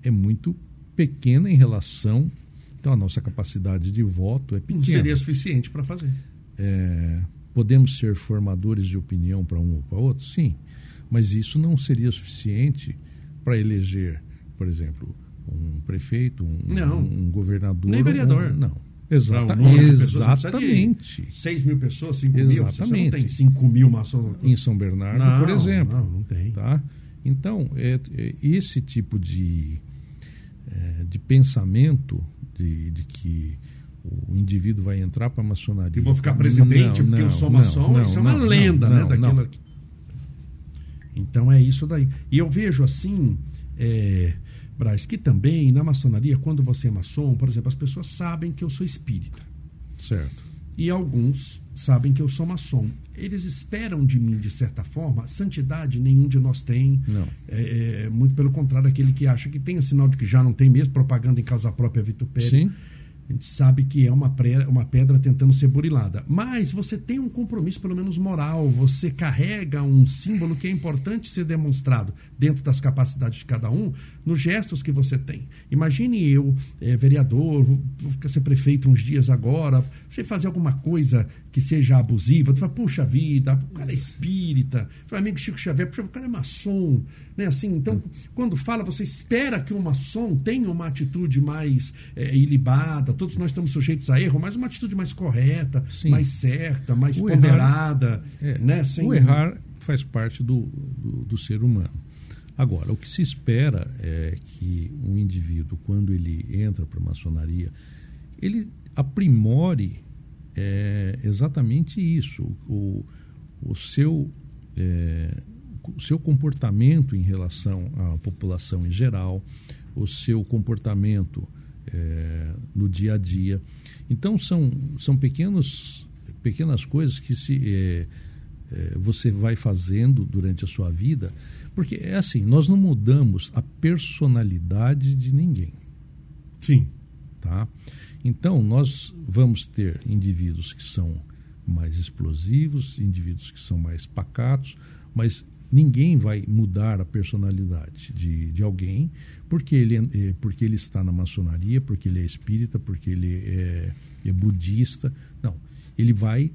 é muito pequena em relação. Então, a nossa capacidade de voto é pequena. Não seria suficiente para fazer. É, podemos ser formadores de opinião para um ou para outro? Sim mas isso não seria suficiente para eleger, por exemplo, um prefeito, um, não, um governador. Nem vereador. Um, não. Exata, exatamente. 6 mil pessoas, 5 mil. Exatamente. Você não tem 5 mil maçons. Em São Bernardo, não, por exemplo. Não, não tem. Tá? Então, é, é esse tipo de, é, de pensamento de, de que o indivíduo vai entrar para a maçonaria. E vou ficar presidente não, porque eu sou maçom, não, isso é uma lenda, né? Daquela... Então é isso daí. E eu vejo assim, é, Braz, que também na maçonaria, quando você é maçom, por exemplo, as pessoas sabem que eu sou espírita. Certo. E alguns sabem que eu sou maçom. Eles esperam de mim, de certa forma, santidade nenhum de nós tem. Não. É, é, muito pelo contrário, aquele que acha que tem, é sinal de que já não tem mesmo, propaganda em casa própria vitupério. Sim. A gente sabe que é uma, pré, uma pedra tentando ser burilada. Mas você tem um compromisso, pelo menos moral. Você carrega um símbolo que é importante ser demonstrado dentro das capacidades de cada um, nos gestos que você tem. Imagine eu, é, vereador, vou, ser prefeito uns dias agora, você fazer alguma coisa que seja abusiva, tu fala, puxa vida, o cara é espírita, foi amigo Chico Xavier, puxa, o cara é maçom, né? Assim, então, quando fala, você espera que um maçom tenha uma atitude mais é, ilibada, todos nós estamos sujeitos a erro, mas uma atitude mais correta, Sim. mais certa, mais o ponderada. Errar, é, né? Sem... O errar faz parte do, do, do, ser humano. Agora, o que se espera é que um indivíduo, quando ele entra para a maçonaria, ele aprimore é, exatamente isso. O, o seu. É, o seu comportamento em relação à população em geral, o seu comportamento é, no dia a dia. Então são, são pequenos, pequenas coisas que se, é, é, você vai fazendo durante a sua vida, porque é assim, nós não mudamos a personalidade de ninguém. Sim. Tá? Então nós vamos ter indivíduos que são mais explosivos, indivíduos que são mais pacatos, mas ninguém vai mudar a personalidade de, de alguém porque ele, é, porque ele está na maçonaria, porque ele é espírita, porque ele é, é budista. Não. Ele vai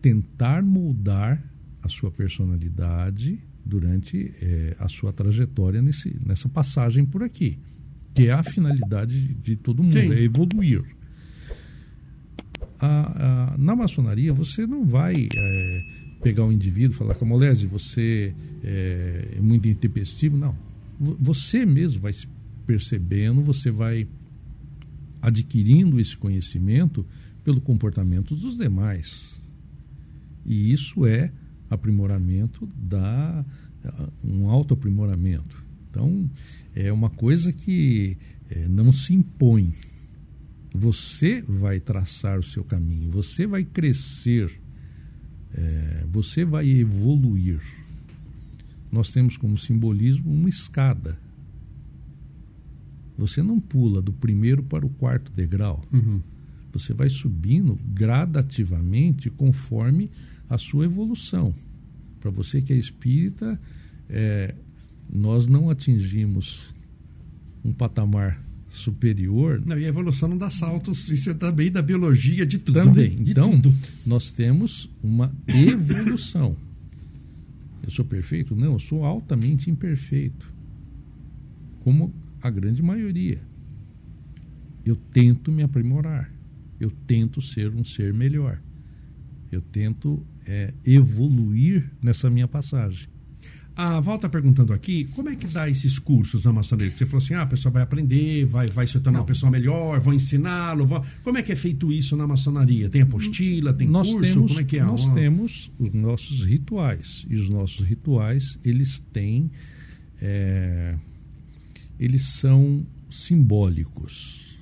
tentar moldar a sua personalidade durante é, a sua trajetória nesse, nessa passagem por aqui, que é a finalidade de todo mundo, Sim. é evoluir. A, a, na maçonaria, você não vai é, pegar um indivíduo e falar, Camolese, você é, é muito intempestivo. Não. Você mesmo vai se percebendo, você vai adquirindo esse conhecimento pelo comportamento dos demais. E isso é aprimoramento da um autoaprimoramento. Então, é uma coisa que é, não se impõe. Você vai traçar o seu caminho, você vai crescer, é, você vai evoluir. Nós temos como simbolismo uma escada. Você não pula do primeiro para o quarto degrau. Uhum. Você vai subindo gradativamente conforme a sua evolução. Para você que é espírita, é, nós não atingimos um patamar superior. Não, e a evolução não dá saltos, isso é também da biologia, de tudo. Também. De então, tudo. nós temos uma evolução. eu sou perfeito? Não, eu sou altamente imperfeito. Como a grande maioria. Eu tento me aprimorar. Eu tento ser um ser melhor. Eu tento é, evoluir nessa minha passagem. A Val está perguntando aqui, como é que dá esses cursos na maçonaria? Você falou assim, ah, a pessoa vai aprender, vai, vai se tornar Não. uma pessoa melhor, vão ensiná-lo. Vão... Como é que é feito isso na maçonaria? Tem apostila, tem nós curso? Temos, como é que é? Nós temos os nossos rituais. E os nossos rituais, eles têm... É, eles são simbólicos.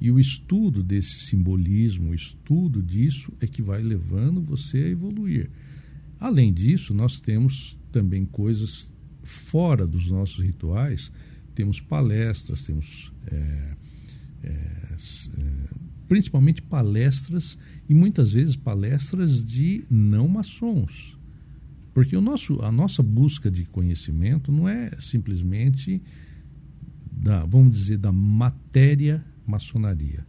E o estudo desse simbolismo, o estudo disso é que vai levando você a evoluir. Além disso, nós temos também coisas fora dos nossos rituais. Temos palestras, temos é, é, é, principalmente palestras e muitas vezes palestras de não maçons. Porque o nosso, a nossa busca de conhecimento não é simplesmente da, vamos dizer, da matéria maçonaria.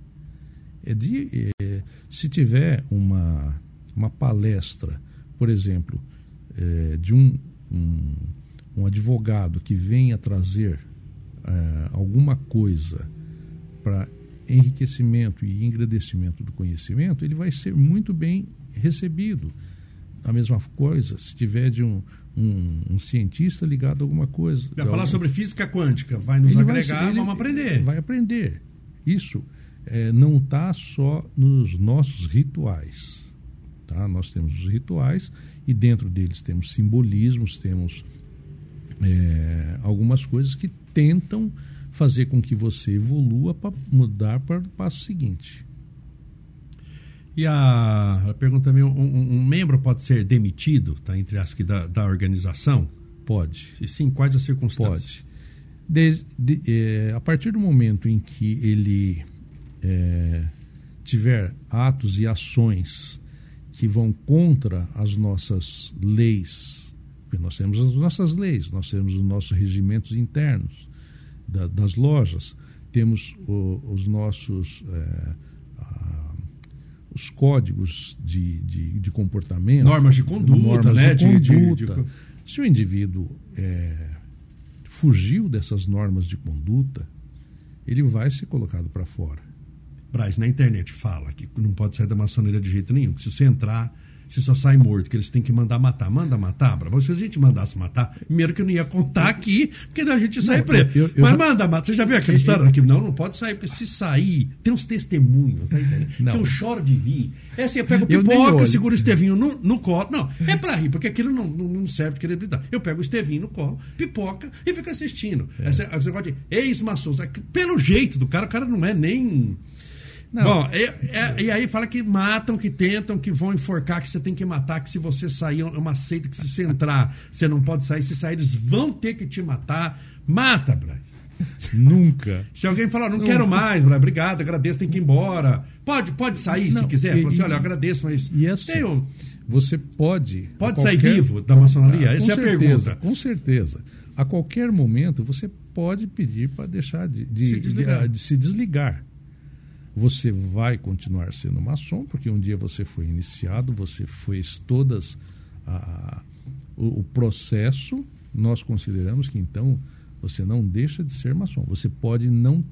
É de, é, se tiver uma, uma palestra, por exemplo, é, de um um, um advogado que venha trazer uh, alguma coisa para enriquecimento e engrandecimento do conhecimento, ele vai ser muito bem recebido. A mesma coisa, se tiver de um, um, um cientista ligado a alguma coisa. Vai falar algum... sobre física quântica, vai nos agregar, vai, vamos aprender. Vai aprender. Isso é, não está só nos nossos rituais. Tá? Nós temos os rituais e dentro deles temos simbolismos, temos é, algumas coisas que tentam fazer com que você evolua para mudar para o passo seguinte. E a, a pergunta também, um, um, membro pode ser demitido, tá, entre aspas, da, da organização? Pode. E sim, quais as circunstâncias? Pode. De, de, é, a partir do momento em que ele é, tiver atos e ações que vão contra as nossas leis. Porque nós temos as nossas leis, nós temos os nossos regimentos internos da, das lojas, temos o, os nossos é, a, os códigos de, de, de, comportamento. Normas de conduta, normas né? De conduta. De, Se o indivíduo é, fugiu dessas normas de conduta, ele vai ser colocado para fora. Braz, na internet fala que não pode sair da maçonaria de jeito nenhum, que se você entrar, você só sai morto, que eles têm que mandar matar. Manda matar, Bravo. Se a gente mandasse matar, primeiro que eu não ia contar aqui, porque a gente sai preso. Eu, eu, Mas eu, manda matar. Você já viu aquela história? Que não, não pode sair, porque se sair, tem uns testemunhos, tá entendendo? Que eu choro de rir. É assim, eu pego pipoca, seguro o Estevinho no, no colo. Não, é pra rir, porque aquilo não, não, não serve de querer brincar. Eu pego o Estevinho no colo, pipoca e fico assistindo. É. Esse, esse negócio de ex-maçons. Pelo jeito do cara, o cara não é nem não. Bom, é, é, e aí fala que matam, que tentam, que vão enforcar, que você tem que matar, que se você sair, é uma seita que se você entrar, você não pode sair. Se sair, eles vão ter que te matar. Mata, Braz. Nunca. Se alguém falar, não, não quero mais, Braz, obrigado, agradeço, tem que ir embora. Pode, pode sair não, se quiser. E, Fala assim, olha, eu agradeço, mas. E assim, tenho... Você pode. Pode qualquer... sair vivo da maçonaria? Ah, Essa é certeza, a pergunta. Com certeza. A qualquer momento você pode pedir para deixar de, de, se. De, de se desligar você vai continuar sendo maçom, porque um dia você foi iniciado, você fez todas a, o, o, processo, nós consideramos que então você não deixa de ser maçom. Você pode não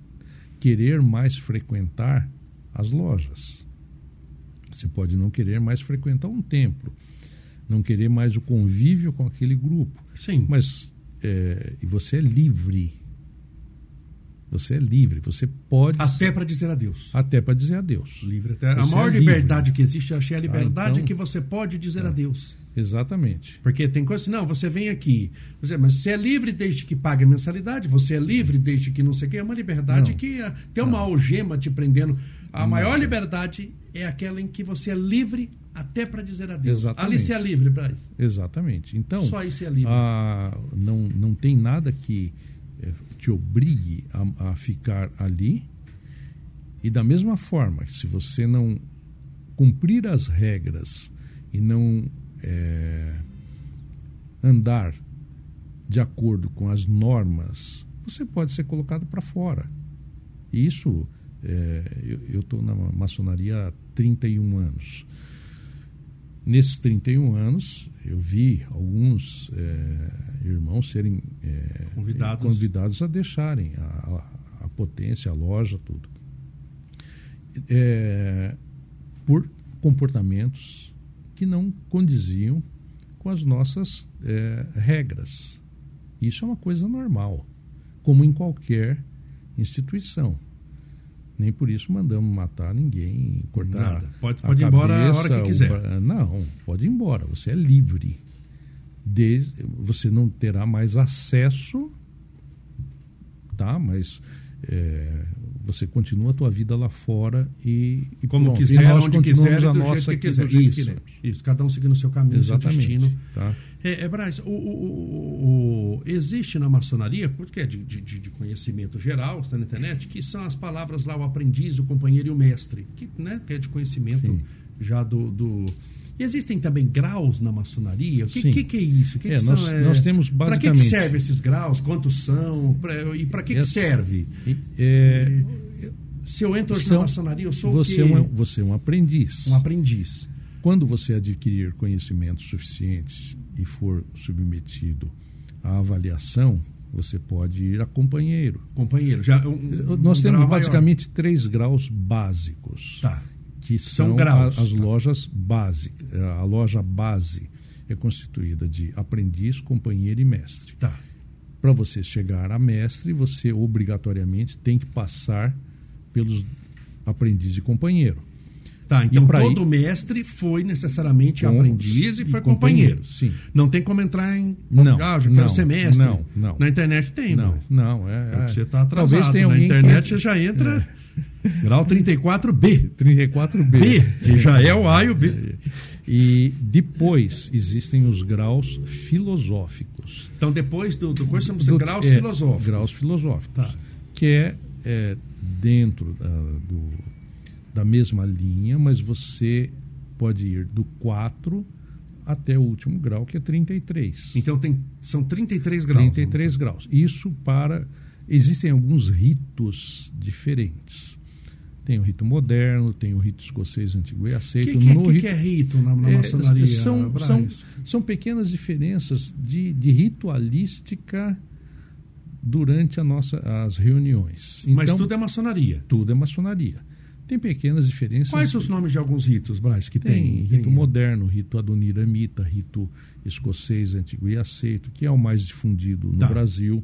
querer mais frequentar as lojas. Você pode não querer mais frequentar um templo, não querer mais o convívio com aquele grupo. Sim. Mas é, você é livre Você é livre, você pode. Até para dizer adeus. Até para dizer adeus. Livre até. Você a maior é liberdade que existe, eu achei a liberdade ah, então, que você pode dizer é. adeus. Exatamente. Porque tem coisa assim, não, você vem aqui, mas você é livre desde que pague a mensalidade, você é livre desde que não sei o que, é uma liberdade não. que ah, tem uma não. algema te prendendo. A não. maior liberdade é aquela em que você é livre até para dizer adeus. Exatamente. Ali você é livre, Braz. Exatamente. Então, só isso é livre. A, não, não tem nada que eh, te obrigue a, a ficar ali. E da mesma forma, se você não cumprir as regras e não é, andar de acordo com as normas, você pode ser colocado para fora. Isso, é, eu estou na maçonaria há 31 anos. Nesses 31 anos, eu vi alguns é, irmãos serem é, convidados. convidados a deixarem a, a, potência, a loja, tudo. É, por comportamentos que não condiziam com as nossas é, regras. Isso é uma coisa normal, como em qualquer instituição. Nem por isso mandamos matar ninguém, cortar. Nada. Pode, pode ir embora a hora que quiser. Não, pode ir embora. Você é livre. Desde, você não terá mais acesso, tá? Mas é, você continua a tua vida lá fora e, e como pronto, quiser, onde quiser, do jeito que quiser. Isso, que isso, cada um seguindo o seu caminho, o seu destino. Tá. É, é Braz, o, o, o, existe na maçonaria, porque é de, de, de, conhecimento geral, está na internet, que são as palavras lá, o aprendiz, o companheiro e o mestre, que, né, que é de conhecimento Sim. já do, do Existem também graus na maçonaria? O que, que, que, é isso? Que é, que nós, são, é... nós temos basicamente... Para que, servem esses graus? Quantos são? Pra, e para que, Essa... serve? É... Se eu entro hoje são... na maçonaria, eu sou você o quê? É um, você é um aprendiz. Um aprendiz. Quando você adquirir conhecimentos suficientes e for submetido à avaliação, você pode ir a companheiro. Companheiro. Já um, Nós um temos basicamente maior. três graus básicos. Tá que são, são graus, as tá? lojas básicas. A loja base é constituída de aprendiz, companheiro e mestre. Tá. Para você chegar a mestre, você obrigatoriamente tem que passar pelos aprendiz e companheiro. Tá, então todo ir... mestre foi necessariamente Com... aprendiz e foi companheiro. companheiro. Sim. Não tem como entrar em. Não. Ah, já quero não, ser mestre. Não, não. Na internet tem, não. Não, não é, é. Você está atrasado. Talvez tenha Na internet que... já entra. É. Grau 34B. 34B. B, que já é o A e o B. E depois existem os graus filosóficos. Então, depois do, do curso, temos graus é, filosóficos. Graus filosóficos. Tá. Que é, é dentro da, do, da mesma linha, mas você pode ir do 4 até o último grau, que é 33. Então, tem, são 33 graus. 33 graus. Isso para. Existem alguns ritos diferentes. Tem o rito moderno, tem o rito escocês antigo e aceito. O que, que, que, rito, que, é rito na, na é, maçonaria? São, são, são, pequenas diferenças de, de ritualística durante a nossa, as reuniões. Então, Mas tudo é maçonaria? Tudo é maçonaria. Tem pequenas diferenças. Quais são os nomes de alguns ritos, Braz, que tem? Tem rito moderno, rito adoniramita, rito escocês antigo e aceito, que é o mais difundido no tá. Brasil.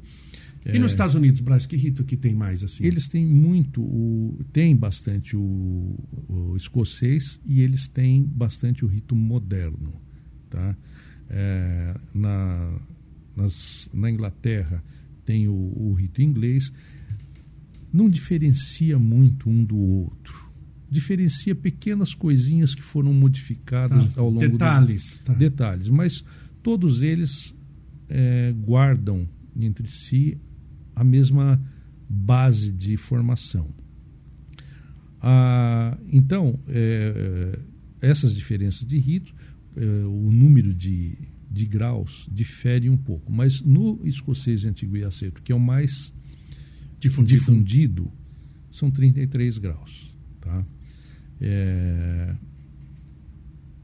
E nos é. Estados Unidos, Brasil, que rito que tem mais assim? Eles têm muito, o, tem bastante o, o, escocês e eles têm bastante o rito moderno, tá? É, na, nas, na Inglaterra tem o, o rito inglês, não diferencia muito um do outro diferencia pequenas coisinhas que foram modificadas tá, ao longo detalhes do, tá. detalhes mas todos eles é, guardam entre si a mesma base de formação. Ah, então, é, é, essas diferenças de rito, é, o número de, de graus difere um pouco, mas no escocês antigo e aceito, que é o mais difundido, difundido são 33 graus. Tá? É,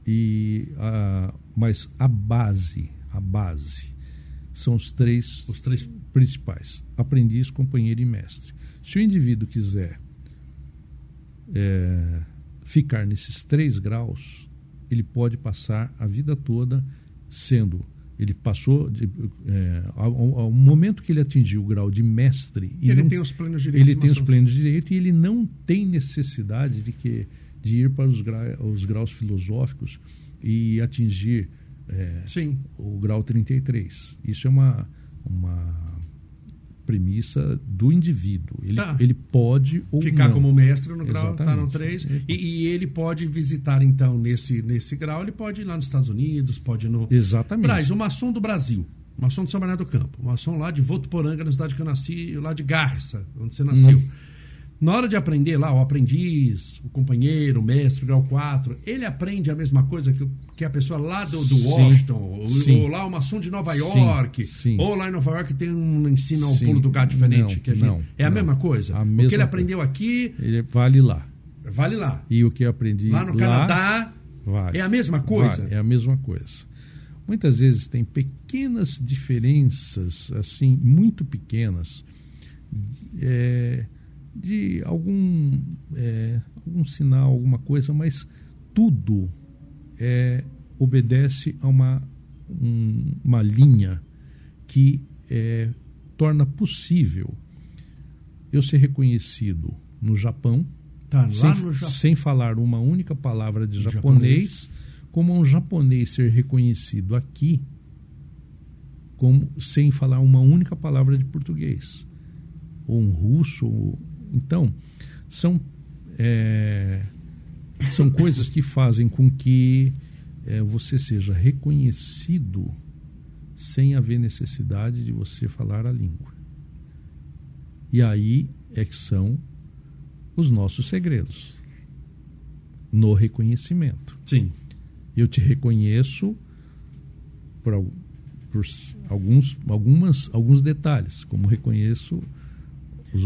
e a, mas a base, a base são os três, os três principais: aprendiz, companheiro e mestre. Se o indivíduo quiser é, ficar nesses três graus, ele pode passar a vida toda sendo Ele passou de, é, ao, ao, momento que ele atingiu o grau de mestre. Ele não, tem os plenos direitos. Ele tem os plenos direitos e ele não tem necessidade de que de ir para os, gra, os graus filosóficos e atingir é, o grau 33. Isso é uma, uma premissa do indivíduo. Ele, tá. ele pode ou Ficar não. como mestre no grau, está no 3. E, e, ele pode visitar, então, nesse, nesse grau, ele pode ir lá nos Estados Unidos, pode ir no. Exatamente. Braz, o maçom do Brasil. Maçom de São Bernardo do Campo. Maçom lá de Votuporanga, na cidade que eu nasci, lá de Garça, onde você nasceu. Uhum. Na hora de aprender lá, o aprendiz, o companheiro, o mestre, grau 4, ele aprende a mesma coisa que, que a pessoa lá do, do Washington, sim. Ou, lá uma maçom de Nova York, sim, sim. ou lá em Nova York tem um ensino ao pulo do gato diferente. Não, que a gente, não, é a não. mesma coisa. A mesma o que ele aprendeu aqui. Ele vale lá. Vale lá. E o que eu aprendi lá no lá, Canadá vale. é a mesma coisa. Vale, é a mesma coisa. Muitas vezes tem pequenas diferenças, assim, muito pequenas. É, de algum, é, algum sinal, alguma coisa, mas tudo é, obedece a uma, um, uma linha que é, torna possível eu ser reconhecido no Japão, tá, sem, no Japão. sem falar uma única palavra de japonês, japonês, como um japonês ser reconhecido aqui como sem falar uma única palavra de português ou um russo ou então, são, é, são coisas que fazem com que é, você seja reconhecido sem haver necessidade de você falar a língua. E aí é que são os nossos segredos no reconhecimento. Sim. Eu te reconheço por, por alguns, algumas, alguns detalhes, como reconheço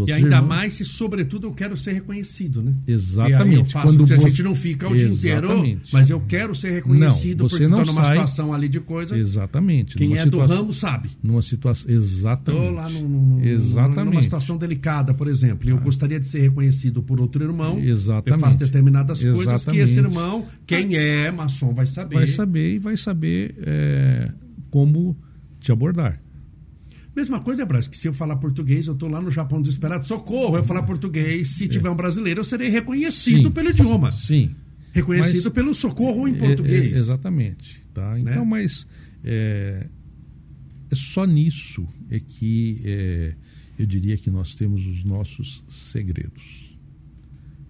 e ainda irmãos... mais se, sobretudo, eu quero ser reconhecido, né? Exatamente. Quando você... a gente não fica o Exatamente. dia inteiro, mas eu quero ser reconhecido não, porque estou numa sai... situação ali de coisa. Exatamente. Quem é do ramo sabe. Numa situação. Exatamente. Estou lá num, num, Exatamente. numa situação delicada, por exemplo, e eu ah. gostaria de ser reconhecido por outro irmão. Exatamente. Eu faço determinadas Exatamente. coisas que esse irmão, quem é maçom, vai saber. Vai saber e vai saber é, como te abordar. Mesma coisa, Brás, que se eu falar português, eu estou lá no Japão desesperado, socorro, eu falar português, se tiver um brasileiro, eu serei reconhecido sim, pelo idioma. Sim. Reconhecido mas, pelo socorro em português. É, é, exatamente. Tá? Então, né? mas é, é, só nisso é que é, eu diria que nós temos os nossos segredos.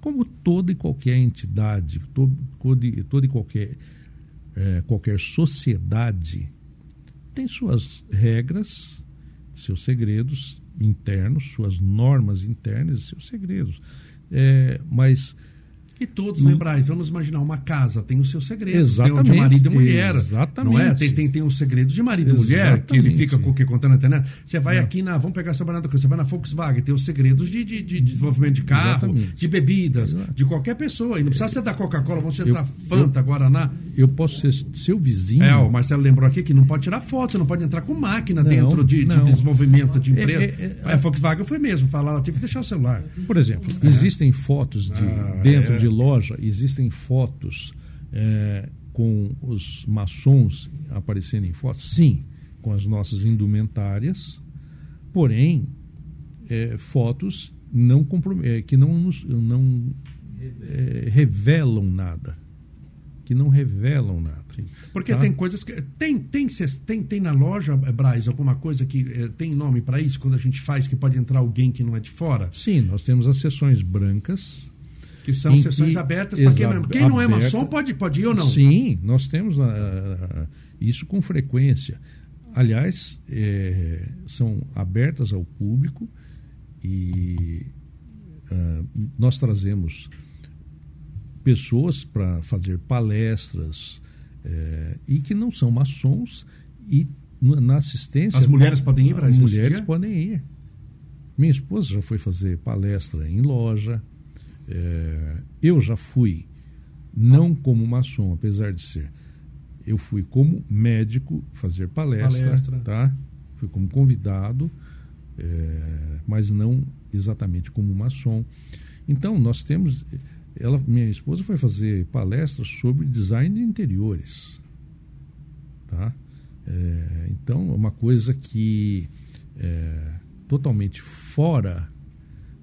Como toda e qualquer entidade, todo, toda e qualquer, é, qualquer sociedade tem suas regras, seus segredos internos, suas normas internas e seus segredos. É, mas e todos, Braz? Vamos imaginar uma casa, tem o seu segredo. Exatamente. Tem o de marido e mulher. Exatamente. Não é? Tem, tem, tem um segredo de marido Exatamente. e mulher, que ele fica com o que contando na internet. Você vai é. aqui na. Vamos pegar essa banana você vai na Volkswagen, tem os segredos de, de, de desenvolvimento de carro, Exatamente. de bebidas, Exato. de qualquer pessoa. E não precisa ser da Coca-Cola, vamos ser da Fanta, eu, Guaraná. Eu posso ser seu vizinho. É, o Marcelo lembrou aqui que não pode tirar foto, não pode entrar com máquina não, dentro de, de, desenvolvimento de empresa. É, é, é, a Volkswagen foi mesmo, falar, ela teve que deixar o celular. Por exemplo, é. existem fotos de, ah, dentro é. de loja, existem fotos é, com os maçons aparecendo em fotos? Sim, com as nossas indumentárias, porém, é, fotos não é, que não, nos, não é, revelam nada. Que não revelam nada. Sim. Porque tá? tem coisas que. Tem, tem, tem, tem na loja, Braz, alguma coisa que é, tem nome para isso, quando a gente faz que pode entrar alguém que não é de fora? Sim, nós temos as sessões brancas, que são sessões abertas para quem não, quem não é maçom pode, pode ir ou não? Sim, nós temos uh, isso com frequência. Aliás, é, são abertas ao público e uh, nós trazemos pessoas para fazer palestras é, e que não são maçons e na assistência. As mulheres podem ir para As mulheres podem ir. Minha esposa já foi fazer palestra em loja, é, eu já fui, não como maçom, apesar de ser, eu fui como médico fazer palestra, palestra. tá? Fui como convidado, é, mas não exatamente como maçom. Então, nós temos. Ela, minha esposa foi fazer palestras sobre design de interiores. Tá? É, então, é uma coisa que é totalmente fora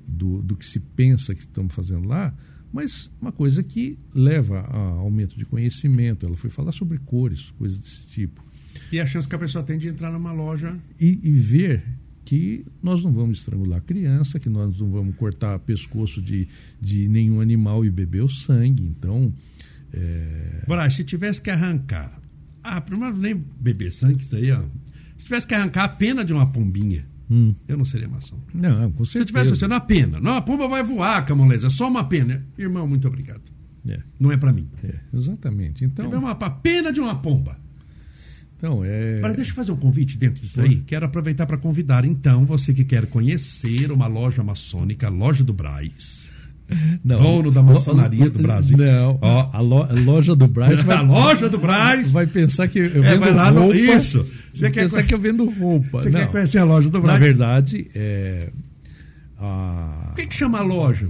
do, do que se pensa que estamos fazendo lá, mas uma coisa que leva a aumento de conhecimento. Ela foi falar sobre cores, coisas desse tipo. E a chance que a pessoa tem de entrar numa loja. E, e ver que nós não vamos estrangular a criança, que nós não vamos cortar pescoço de, de nenhum animal e beber o sangue. Então. É... Bora, se tivesse que arrancar. Ah, primeiro nem beber sangue, isso aí, ó. Se tivesse que arrancar a pena de uma pombinha, hum. eu não seria maçom. Não, com certeza. Se eu tivesse sendo a pena. Não, a pomba vai voar, Camoleza, é só uma pena. Irmão, muito obrigado. É. Não é para mim. É, exatamente. Então. É uma pena de uma pomba. Então, é... Mas deixa eu fazer um convite dentro disso aí. Quero aproveitar para convidar, então, você que quer conhecer uma loja maçônica, Loja do Braz. Não, dono da maçonaria do Brasil. Não, Ó, a, lo, a loja do Braz. Vai, a loja do Braz. Vai pensar que eu vendo é, vai lá roupa. No, isso. Você quer pensar que eu vendo roupa. Você não. quer conhecer a loja do Braz? Na verdade, é. A... O que, que chama a loja?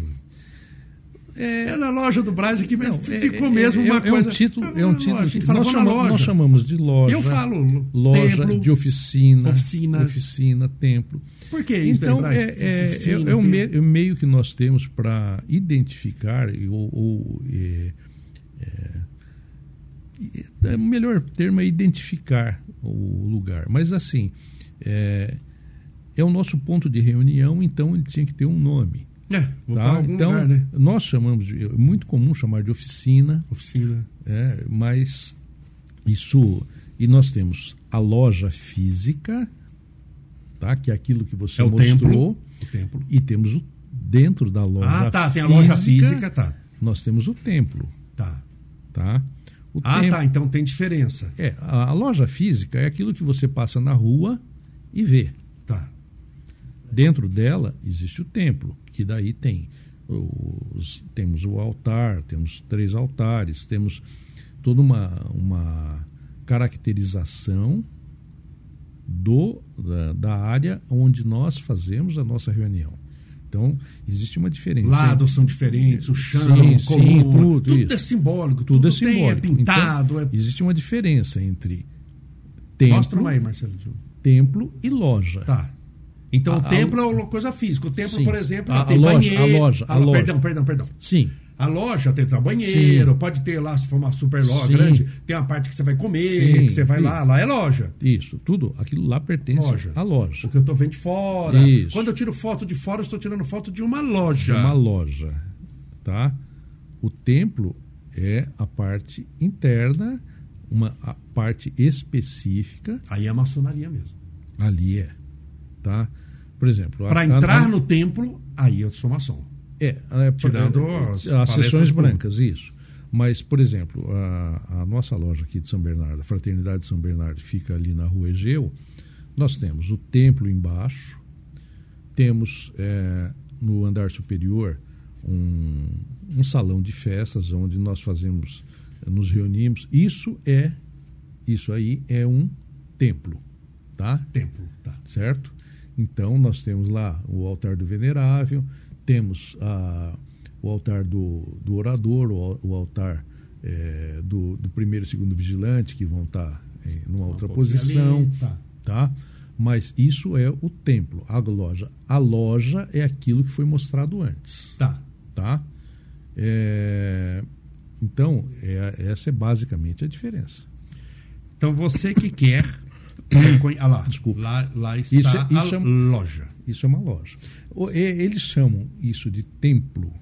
É, na loja do Braz que não, ficou é, mesmo uma é, coisa. É um título, é um título. Loja, nós, chamamos, nós, chamamos de loja. Eu falo loja templo, de oficina, oficina, oficina, templo. Por que isso? Então é, é, oficina, é, o me, é, o meio que nós temos para identificar ou, ou é, é, o melhor termo é identificar o lugar. Mas assim é, é o nosso ponto de reunião, então ele tinha que ter um nome. É, tá? Então, lugar, né? nós chamamos de. É muito comum chamar de oficina. Oficina. É, mas isso. E nós temos a loja física, tá? que é aquilo que você é o mostrou. Templo. O templo. E temos o, dentro da loja Ah, tá. Tem física, a loja física, tá. Nós temos o templo. Tá. Tá? O ah, templo, tá. Então tem diferença. É, a, a loja física é aquilo que você passa na rua e vê. Tá. Dentro dela existe o templo, que daí tem os, temos o altar, temos três altares, temos toda uma, uma caracterização do, da, da, área onde nós fazemos a nossa reunião. Então, existe uma diferença. Lados são diferentes, o chão, sim, coluna, sim, tudo, tudo é simbólico, tudo, tudo é simbólico. Tem, é pintado. Então, é... Existe uma diferença entre templo, Mostra uma aí, Marcelo. templo e loja. Tá. Então, a, o templo a, é uma coisa física. O templo, sim, por exemplo, a, tem a loja, banheiro. A loja, a, loja. Perdão, perdão, perdão. Sim. A loja tem banheiro, sim. pode ter lá, se for uma super loja sim. grande, tem uma parte que você vai comer, que você vai lá, lá é loja. Isso, tudo, aquilo lá pertence loja. à loja. O que eu estou vendo de fora. Isso. Quando eu tiro foto de fora, eu estou tirando foto de uma loja. De uma loja, tá? O templo é a parte interna, uma a parte específica. Aí é a maçonaria mesmo. Ali é, tá? Por exemplo... Para entrar a, no templo, aí eu sou maçom. É, é tirando as, as sessões brancas, isso. Mas, por exemplo, a, a, nossa loja aqui de São Bernardo, a Fraternidade de São Bernardo, fica ali na rua Egeu. Nós temos o templo embaixo, temos é, no andar superior um, um salão de festas onde nós fazemos, nos reunimos. Isso é, isso aí é um templo, tá? Templo, tá. Certo? Então, nós temos lá o altar do venerável, temos a, o altar do, do orador, o, o altar é, do, do, primeiro e segundo vigilante, que vão estar em numa outra um posição. Ali, tá. tá. Mas isso é o templo, a loja. A loja é aquilo que foi mostrado antes. Tá. Tá? É, então, é, essa é basicamente a diferença. Então, você que quer ah lá, Desculpa. Lá, lá está isso, é, isso a é, loja. Isso é uma loja. Eles chamam isso de templo,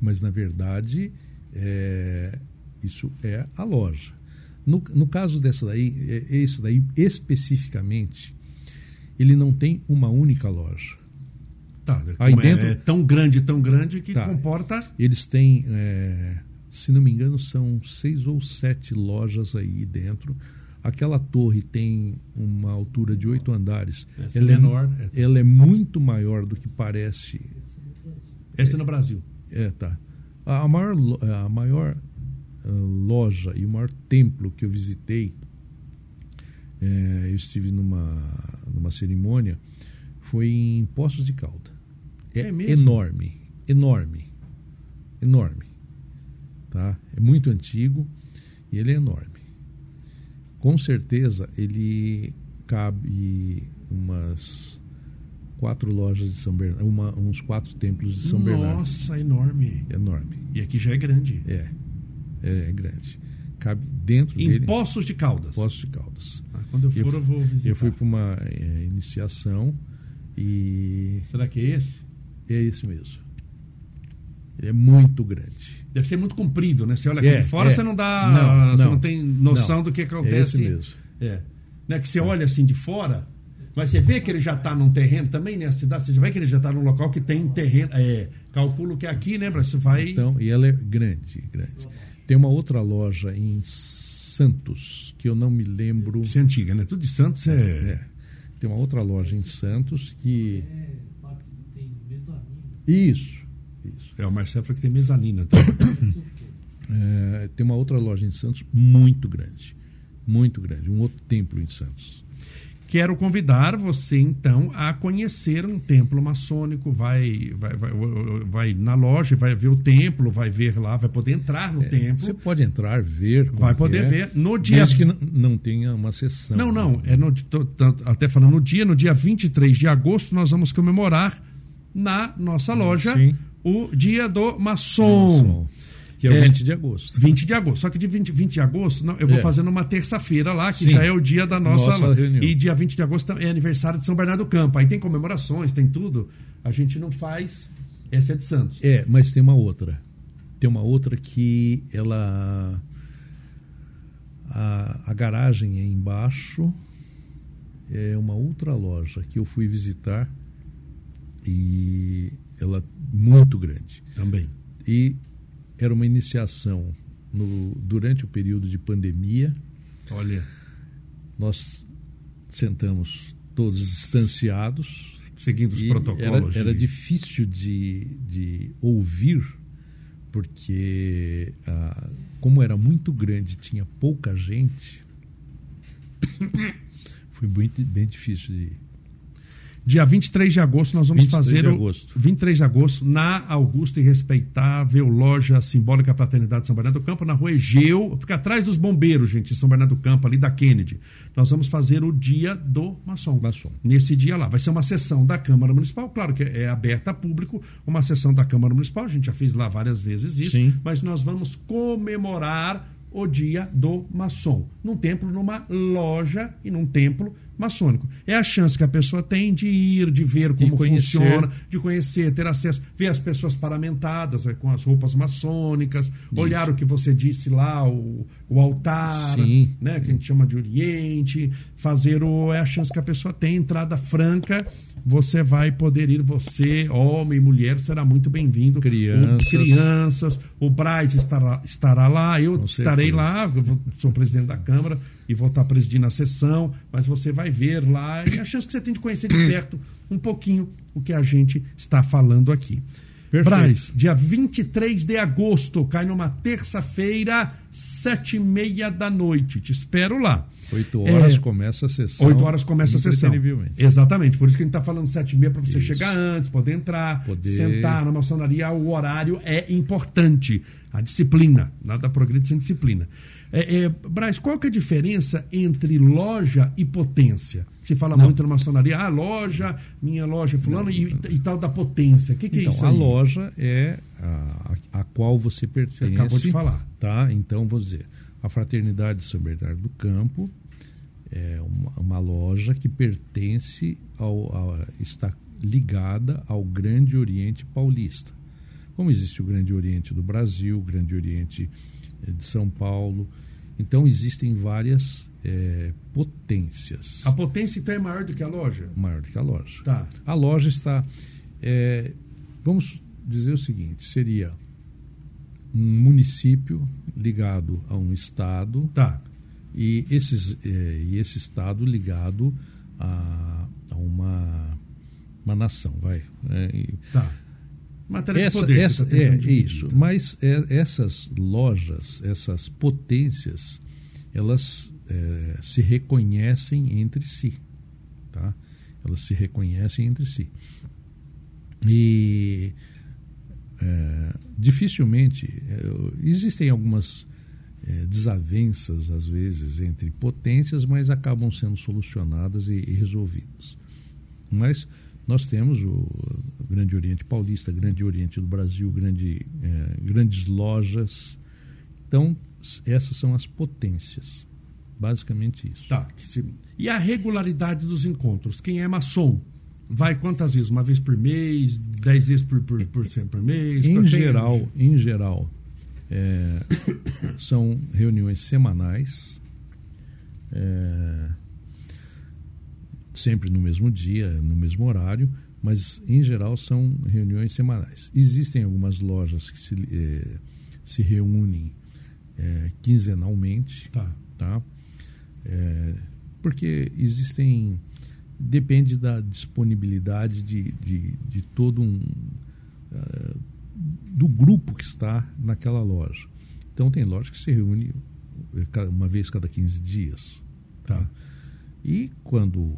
mas na verdade é, isso é a loja. No, no caso dessa daí, é, esse daí especificamente, ele não tem uma única loja. Tá, aí é dentro, é tão grande, tão grande que tá, comporta. Eles têm, é, se não me engano, são seis ou sete lojas aí dentro Aquela torre tem uma altura de oito andares. Essa ela é menor. É, ela é muito maior do que parece. Essa é no Brasil. É, tá. A maior, a maior uh, loja e o maior templo que eu visitei, é, eu estive numa, numa cerimônia, foi em Poços de Calda. É, é enorme, enorme, enorme. Tá? É muito antigo e ele é enorme. Com certeza ele cabe umas quatro lojas de São Bernardo, uma, uns quatro templos de São Nossa, Bernardo. Nossa, enorme. Enorme. E aqui já é grande. É, é, é grande. Cabe dentro em dele. Poços de Caldas. Poços de Caldas. Ah, quando eu for, eu, eu, vou visitar. Eu fui para uma é, iniciação e. Será que é esse? É esse mesmo. Ele é muito grande. Deve ser muito comprido, né? Você olha aqui É, de fora, é. você não dá. Não, você não, não tem noção não. do que É acontece. esse mesmo. É. Não é que você olha assim de fora, mas você vê que ele já está num terreno também, né? A cidade, você já vê que ele já está num local que tem terreno. É, calculo que é aqui, né? Você vai. Então, e ela é grande, grande. Tem uma outra loja em Santos, que eu não me lembro. Isso é antiga, né? Tudo de Santos é. É. Tem uma outra loja em Santos que. É. Isso, isso. É, o Marcelo falou que tem mezanina também. É, tem uma outra loja em Santos muito grande. Muito grande. Um outro templo em Santos. Quero convidar você, então, a conhecer um templo maçônico. Vai, vai, vai, vai na loja, vai ver o templo, vai ver lá, vai poder entrar no É, templo. Você pode entrar, ver. Vai poder é, ver. No dia. Desde que não, não tenha uma sessão. Não, não. É no, tô- tô até falando no dia, no dia 23 de agosto, nós vamos comemorar na nossa loja Sim. O dia do maçom. Que é o É, 20 de agosto. 20 de agosto. Só que de 20, 20 de agosto, não, eu vou É. fazer numa terça-feira lá, que Sim. já é o dia da nossa, Nossa reunião. E dia 20 de agosto é aniversário de São Bernardo do Campo. Aí tem comemorações, tem tudo. A gente não faz. Essa é de Santos. É, mas tem uma outra. Tem uma outra que ela. A, a garagem é embaixo. É uma outra loja que eu fui visitar. E ela muito grande. Também. E era uma iniciação no, durante o período de pandemia. Olha, Nós sentamos todos distanciados. seguindo os protocolos. Era, era difícil de, de ouvir, porque ah, como era muito grande, tinha pouca gente, foi muito, bem difícil de. Dia 23 de agosto nós vamos 23 fazer de o agosto. 23 de agosto na Augusta e Respeitável Loja Simbólica Fraternidade de São Bernardo do Campo, na Rua Egeu, fica atrás dos bombeiros, gente, de São Bernardo do Campo, ali da Kennedy. Nós vamos fazer o dia do maçom. Maçom. Nesse dia lá vai ser uma sessão da Câmara Municipal, claro que é aberta a público, uma sessão da Câmara Municipal, a gente já fez lá várias vezes isso, Sim. mas nós vamos comemorar o dia do maçom, num templo, numa loja e num templo maçônico. É a chance que a pessoa tem de ir, de ver como funciona, de conhecer, ter acesso, ver as pessoas paramentadas eh, com as roupas maçônicas, olhar o que você disse lá, o, o altar, Sim. né, que a gente chama de Oriente, fazer o é a chance que a pessoa tem, entrada franca, você vai poder ir, você, homem e mulher, será muito bem-vindo. Crianças. O, crianças, o Braz estará, estará lá, eu Com estarei certeza. lá, eu vou- sou presidente da Câmara e vou estar presidindo a sessão, mas você vai ver lá e a chance que você tem de conhecer de perto um pouquinho o que a gente está falando aqui. Perfeito. Braz, dia 23 de agosto, cai numa terça-feira, sete e meia da noite. Te espero lá. Oito horas É, começa a sessão. Oito horas começa a sessão. Exatamente, por isso que a gente está falando sete e meia para você Isso. chegar antes, poder entrar, Poder- sentar na maçonaria. O horário é importante. A disciplina, nada progride sem disciplina. É, é, Braz, qual que é a diferença entre loja e potência? Se fala muito na maçonaria, ah, loja, minha loja, fulano, e, e tal da potência. O que, que é Então, isso a aí? loja é a, a, a qual você pertence. acabou de falar. Tá? Então, vou dizer, a Fraternidade de São Bernardo do Campo é uma, uma loja que pertence ao, ao- está ligada ao Grande Oriente Paulista. Como existe o Grande Oriente do Brasil, o Grande Oriente eh, de São Paulo, então existem várias eh, potências A potência então é maior do que a loja? maior do que a loja. Tá. A loja está. é, vamos dizer o seguinte: seria um município ligado a um estado Tá. e, esses, é, e esse estado ligado a, a uma, uma nação, vai. É, e- Tá. Matéria essa, de poder. essa- tá é dividir, isso. tá? Mas é, essas lojas, essas potências, elas é, se reconhecem entre si, tá? Elas se reconhecem entre si. E é, dificilmente é, existem algumas desavenças, às vezes, entre potências, mas acabam sendo solucionadas e, e resolvidas. Mas nós temos o Grande Oriente Paulista, Grande Oriente do Brasil, grande, grandes lojas. Então, essas são as potências. Basicamente isso. Tá. E a regularidade dos encontros? Quem é maçom? Vai quantas vezes? Uma vez por mês? Dez vezes por, por, por, por mês? Em geral, em geral é, são reuniões semanais, é, sempre no mesmo dia, no mesmo horário, mas em geral são reuniões semanais. Existem algumas lojas que se, é, se reúnem é, quinzenalmente, tá. Tá? É, porque existem depende da disponibilidade de, de, de todo um uh, do grupo que está naquela loja. Então tem loja que se reúne uma vez cada 15 dias. Tá? E quando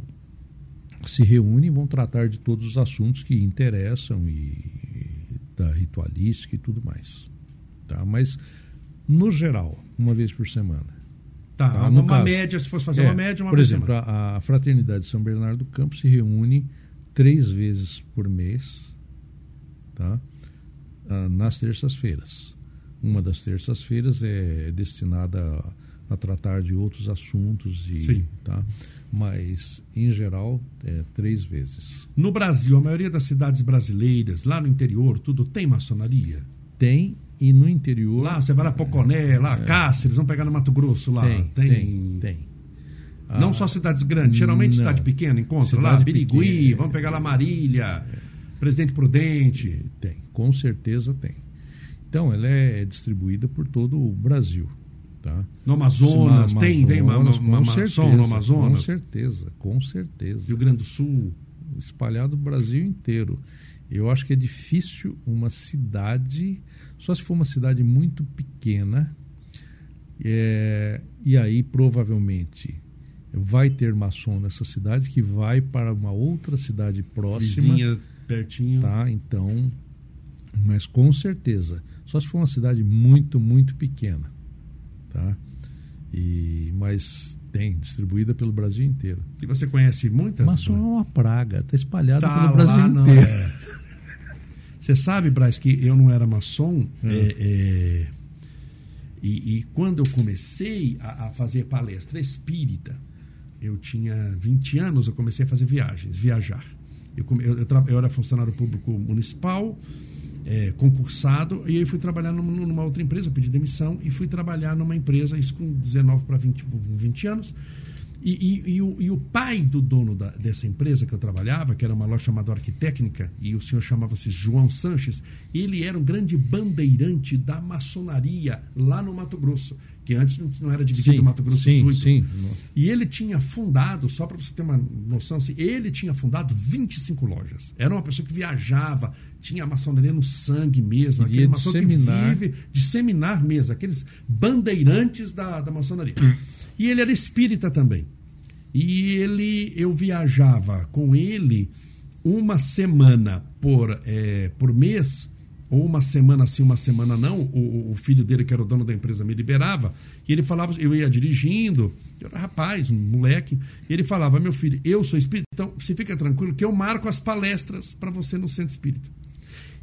se reúnem, vão tratar de todos os assuntos que interessam e da ritualística e tudo mais. Tá? Mas, no geral, uma vez por semana. Tá, tá? uma caso, média, se fosse fazer é, uma média, uma Por exemplo, a, a, Fraternidade de São Bernardo do Campo se reúne três vezes por mês, tá? Ah, nas terças-feiras. Uma das terças-feiras é destinada a, a, tratar de outros assuntos, e, Sim. tá? mas, em geral, é três vezes. No Brasil, a maioria das cidades brasileiras, lá no interior, tudo tem maçonaria? Tem, e no interior. Lá, você vai lá Poconé, lá, é, Cáceres, vamos pegar no Mato Grosso lá. Tem, tem. tem, tem. Não ah, só cidades grandes, geralmente não. cidade pequena, encontra cidade lá, Birigui, pequena, vamos pegar lá Marília, é. Presidente Prudente. Tem, com certeza tem. Então, ela é distribuída por todo o Brasil. Tá? No Amazonas, ma tem, tem uma, uma certeza, no Amazonas? Com certeza, com certeza. Rio Grande do Sul? Espalhado o Brasil inteiro. Eu acho que é difícil uma cidade, só se for uma cidade muito pequena, é, e aí provavelmente vai ter maçom nessa cidade que vai para uma outra cidade próxima. Vizinha, pertinho. Tá, então, mas com certeza, só se for uma cidade muito, muito pequena, tá? E, mas tem, distribuída pelo Brasil inteiro. E você conhece muitas? Maçom é uma praga, está espalhada tá pelo Brasil lá, inteiro. É. Você sabe, Braz, que eu não era maçom. É. É, é, e, e, quando eu comecei a, a, fazer palestra espírita, eu tinha 20 anos, eu comecei a fazer viagens, viajar. Eu, eu, eu, eu era funcionário público municipal, é, concursado, e aí fui trabalhar numa, numa, outra empresa, eu pedi demissão e fui trabalhar numa empresa, isso com 19 para 20, 20 anos, e, e, e, o, e, o, pai do dono da, dessa empresa que eu trabalhava, que era uma loja chamada Arquitécnica, e o senhor chamava-se João Sanches, ele era um grande bandeirante da maçonaria lá no Mato Grosso, que antes não era dividido sim, Mato Grosso sim, Sul. Sim. E ele tinha fundado, só para você ter uma noção, assim, ele tinha fundado 25 lojas. Era uma pessoa que viajava, tinha a maçonaria no sangue mesmo, aquele maçom que vive, disseminar mesmo, aqueles bandeirantes da, da maçonaria. E ele era espírita também. E ele, eu viajava com ele uma semana por, é, por mês, ou uma semana sim, uma semana não. O, o, filho dele, que era o dono da empresa, me liberava. E ele falava, eu ia dirigindo, eu era rapaz, um moleque. E ele falava: Meu filho, eu sou espírita, então você fica tranquilo que eu marco as palestras para você no centro espírita.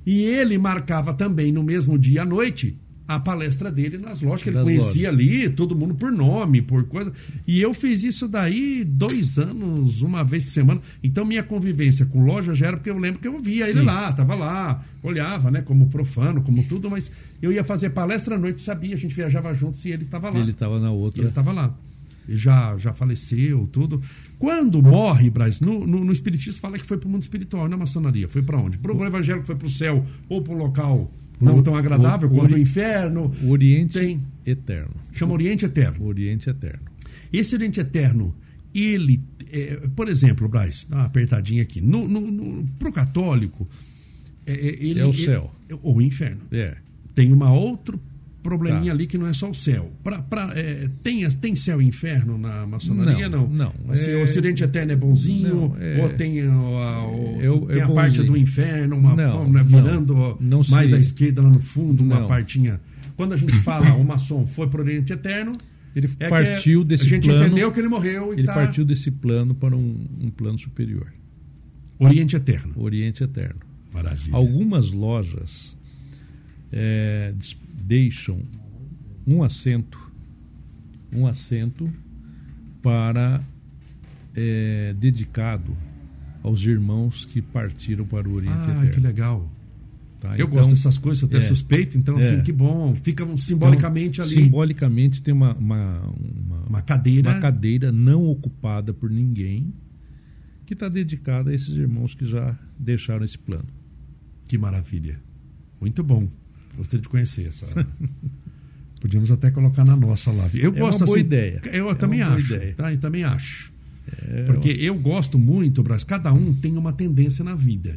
E ele marcava também no mesmo dia à noite a palestra dele nas lojas, que ele das conhecia lojas. ali, todo mundo por nome, por coisa. E eu fiz isso daí dois anos, uma vez por semana. Então minha convivência com loja já era porque eu lembro que eu via ele lá, tava lá, olhava, né, como profano, como tudo, mas eu ia fazer palestra à noite, sabia, a gente viajava juntos e ele estava lá. Ele estava na outra. ele estava lá. Ele já, já faleceu, tudo. Quando morre, Braz, no, no, no Espiritismo fala que foi para o mundo espiritual, na maçonaria. Foi para onde? Para o evangélico foi para o céu ou para um local não tão agradável o, quanto o, inferno. O Oriente tem, Eterno. Chama Oriente Eterno. Oriente Eterno. Esse Oriente Eterno, ele, é, por exemplo, Braz, dá uma apertadinha aqui. No, no, no, pro católico, é, é ele, é o céu. Ele, ou o inferno. É. Tem uma outro probleminha tá. ali que não é só o céu. Pra, pra, é, tem, tem céu e inferno na maçonaria? Não. Não. não assim, é... O Ocidente Eterno é bonzinho? Não, é... Ou tem, a, a, eu, tem a parte do inferno, uma, não, uma virando não, mais à esquerda lá no fundo, uma partinha quando a gente fala o maçom foi para o Oriente Eterno, Ele é partiu desse a gente plano. entendeu que ele morreu e ele tá partiu desse plano para um, um plano superior, Oriente Eterno. Oriente Eterno. Maravilha. Algumas lojas é, deixam um assento, um assento para é, dedicado aos irmãos que partiram para o Oriente Ah, Eterno. que legal. tá? Eu Então, gosto dessas coisas, eu até é. suspeito, então, É. assim, que bom. Fica simbolicamente então, ali Simbolicamente tem uma, uma, uma, uma cadeira. uma cadeira não ocupada por ninguém que está dedicada a esses irmãos que já deixaram esse plano. Que maravilha. Muito bom. Gostaria de conhecer essa. Podíamos até colocar na nossa lá. Eu É gosto uma boa assim, ideia. Eu É também acho. ideia. Tá? Eu também acho. É, Porque eu gosto muito, Brasil. Cada um tem uma tendência na vida.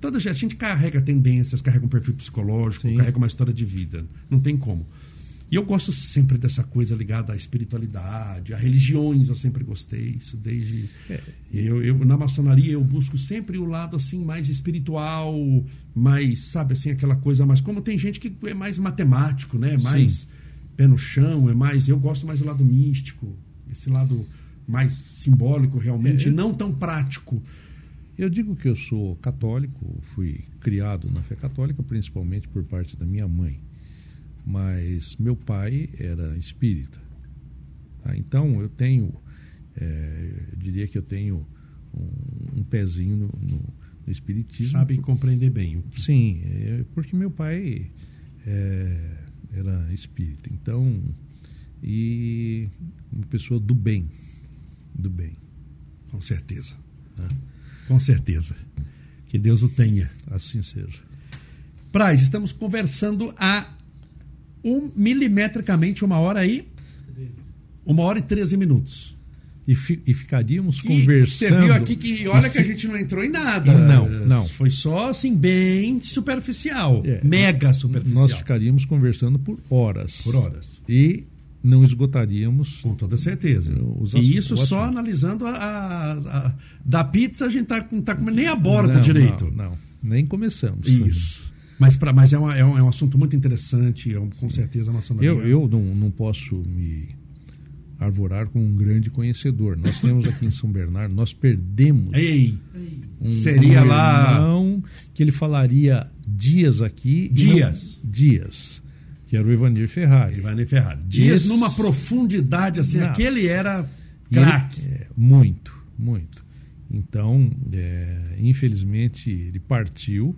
Toda a gente carrega tendências, carrega um perfil psicológico, Sim. carrega uma história de vida. Não tem como. E eu gosto sempre dessa coisa ligada à espiritualidade, a religiões, eu sempre gostei. Isso desde. É. Eu, eu, na maçonaria eu busco sempre o lado assim mais espiritual, mais, sabe, assim, aquela coisa mais. Como tem gente que é mais matemático, né? Mais pé no chão, é mais. Eu gosto mais do lado místico, esse lado mais simbólico realmente, É. não tão prático. Eu digo que eu sou católico, fui criado na fé católica, principalmente por parte da minha mãe. Mas meu pai era espírita. tá? Então eu tenho, é, eu diria que eu tenho um, um pezinho no, no- no espiritismo. Sabe compreender bem. o que- Sim, é, porque meu pai é, era espírita. Então, e uma pessoa do bem. Do bem. Com certeza. né? Com certeza. Que Deus o tenha. Assim seja. Praz, estamos conversando há um, milimetricamente uma hora aí, uma hora e 13 minutos. E, fi- e ficaríamos Que conversando. Você viu aqui que olha que a gente não entrou em nada. Não, não. Foi só assim, bem superficial. É. Mega superficial. Nós ficaríamos conversando por horas. Por horas. E não esgotaríamos. Com toda certeza. E isso só analisando a, a- a- Da pizza, a gente tá, não tá comendo nem a borda não, direito. Não, não, nem começamos. Isso. Mas, pra, mas é, uma- é um, é um assunto muito interessante, é um- com certeza a maçonaria. Eu, eu não, não posso me arvorar como um grande conhecedor. Nós temos aqui em São Bernardo, nós perdemos Ei, um, seria um lá- que ele falaria dias aqui. e não- Dias. dias. Que era o Evanir Ferrari. Ivane Ferrari. Dias Esse- numa profundidade assim, aquele era craque. é, muito, muito. Então, é, infelizmente, ele partiu,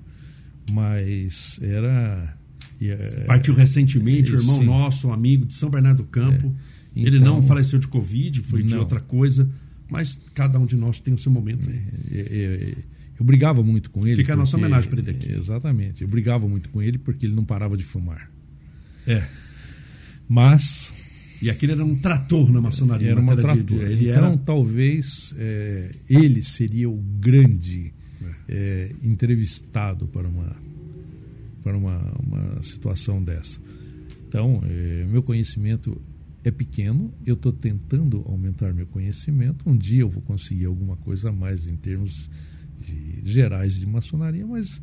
mas era. é, Partiu recentemente, o irmão sim. nosso, um amigo de São Bernardo do Campo. É. Ele Então- não faleceu de Covid, foi de Não. outra coisa, mas cada um de nós tem o seu momento. é, é, eu brigava muito com ele. Fica a nossa porque- homenagem pra ele aqui. Exatamente. Eu brigava muito com ele porque ele não parava de fumar. É. Mas E aquele era um trator na maçonaria. era uma de- trator. de- ele então, era talvez é, ele seria o grande é, entrevistado para uma para uma, uma situação dessa. Então, é, meu conhecimento é pequeno. Eu estou tentando aumentar meu conhecimento. Um dia eu vou conseguir alguma coisa a mais em termos de, gerais de maçonaria, mas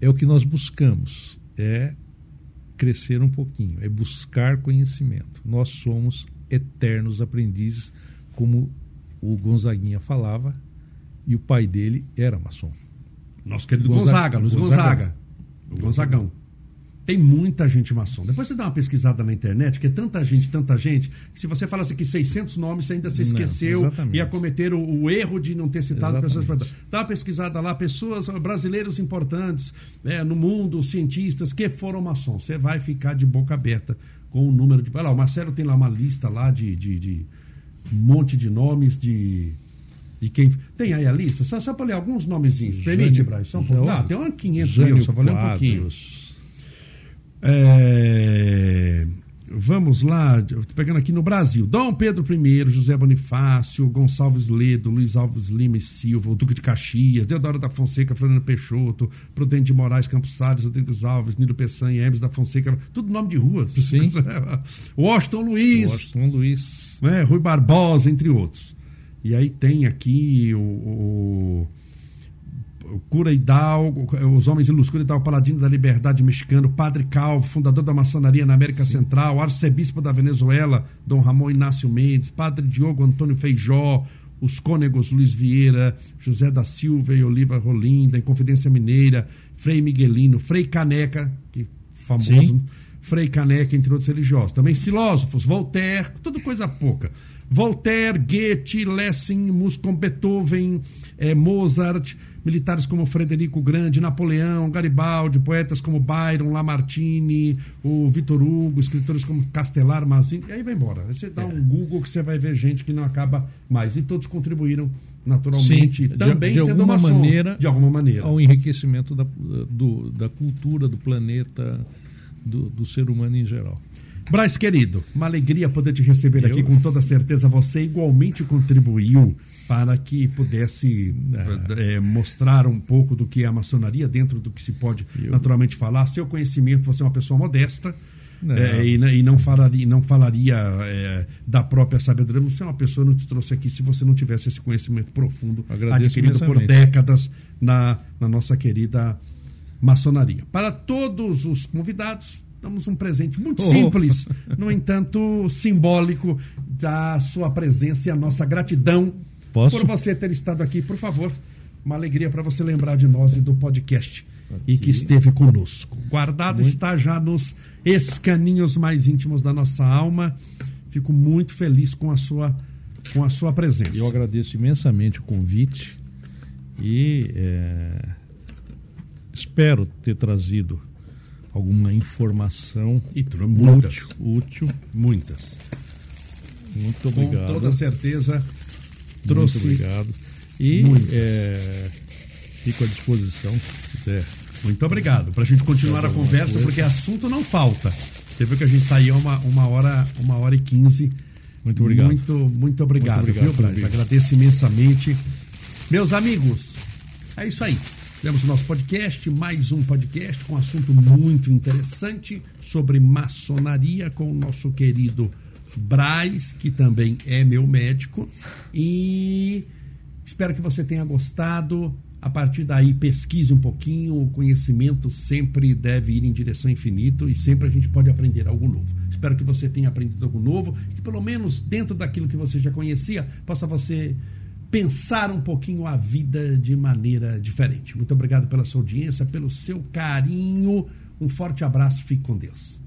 é o que nós buscamos. É crescer um pouquinho, é buscar conhecimento. Nós somos eternos aprendizes, como o Gonzaguinha falava, e o pai dele era maçom. nosso querido Gonzaga- Gonzaga, Luiz Gonzaga. Gonzaga. O Gonzagão. Tem muita gente maçom. Depois você dá uma pesquisada na internet, que é tanta gente, tanta gente, que se você falasse aqui 600 nomes, você ainda se esqueceu e ia cometer o, o erro de não ter citado pessoas Exatamente. importantes. Dá uma pesquisada lá, pessoas, brasileiros importantes né, no mundo, cientistas que foram maçons. Você vai ficar de boca aberta com o número de. Olha lá, o Marcelo tem lá uma lista lá de, de, de um monte de nomes de. De quem. Tem aí a lista? Só, só para ler alguns nomezinhos. Permite, um pouco. Já- Ah, tem uns 500 Jânio mil, só vou ler um pouquinho. É, Vamos lá, tô pegando aqui no Brasil. Dom Pedro I, José Bonifácio, Gonçalves Ledo, Luiz Alves Lima e Silva, o Duque de Caxias, Deodoro da Fonseca, Floriano Peixoto, Prudente de Moraes, Campos Salles, Rodrigues Alves, Nilo Peçanha, Hermes da Fonseca, tudo nome de rua. Sim. Washington Luiz, Washington Luiz. né, Rui Barbosa, entre outros. E aí tem aqui o, o- Cura Hidalgo, os Homens Ilustres, Hidalgo, Paladino da Liberdade Mexicano, Padre Calvo, fundador da maçonaria na América Sim. Central, arcebispo da Venezuela, Dom Ramon Inácio Mendes, Padre Diogo Antônio Feijó, os cônegos Luiz Vieira, José da Silva e Oliva Rolinda, Inconfidência Mineira, Frei Miguelino, Frei Caneca, que famoso, Sim. Frei Caneca, entre outros religiosos. Também filósofos, Voltaire, tudo coisa pouca. Voltaire, Goethe, Lessing, músico Beethoven, eh, Mozart, militares como Frederico Grande, Napoleão, Garibaldi, poetas como Byron, Lamartine, o Vitor Hugo, escritores como Castelar, Mazzini, e aí vai embora. você dá é. um Google que você vai ver gente que não acaba mais. E todos contribuíram naturalmente, Sim, também de, de sendo alguma maneira, de alguma maneira, ao enriquecimento da, do, da cultura, do planeta, do, do ser humano em geral. Braz, querido, uma alegria poder te receber Eu... aqui, com toda certeza. Você igualmente contribuiu para que pudesse é, mostrar um pouco do que é a maçonaria, dentro do que se pode Eu... naturalmente falar. Seu conhecimento, você é uma pessoa modesta. Não. É, e, e, não falaria, não falaria é, da própria sabedoria. Você é uma pessoa que não te trouxe aqui se você não tivesse esse conhecimento profundo Agradeço adquirido por décadas na, na nossa querida maçonaria. Para todos os convidados, damos um presente muito oh. simples, no entanto simbólico, da sua presença e a nossa gratidão Posso? por você ter estado aqui. Por favor, uma alegria para você lembrar de nós e do podcast aqui. e que esteve conosco. Guardado muito... está já nos escaninhos mais íntimos da nossa alma. Fico muito feliz com a sua, com a sua presença. Eu agradeço imensamente o convite e é, espero ter trazido alguma informação e muitas. útil, útil. Muitas. Muito obrigado. Com toda certeza trouxe. Muito obrigado. E é, fico à disposição, se quiser. Muito obrigado. Para a gente continuar a conversa, coisa. porque assunto não falta. Você viu que a gente está aí uma, uma, hora, uma hora e quinze. Muito obrigado. Muito, muito obrigado, muito obrigado viu? Agradeço imensamente. Meus amigos, é isso aí. Temos o nosso podcast, mais um podcast com um assunto muito interessante sobre maçonaria com o nosso querido Braz, que também é meu médico. E espero que você tenha gostado. A partir daí, pesquise um pouquinho. O conhecimento sempre deve ir em direção infinito e sempre a gente pode aprender algo novo. Espero que você tenha aprendido algo novo, que pelo menos dentro daquilo que você já conhecia, possa você pensar um pouquinho a vida de maneira diferente. Muito obrigado pela sua audiência, pelo seu carinho. Um forte abraço, fique com Deus.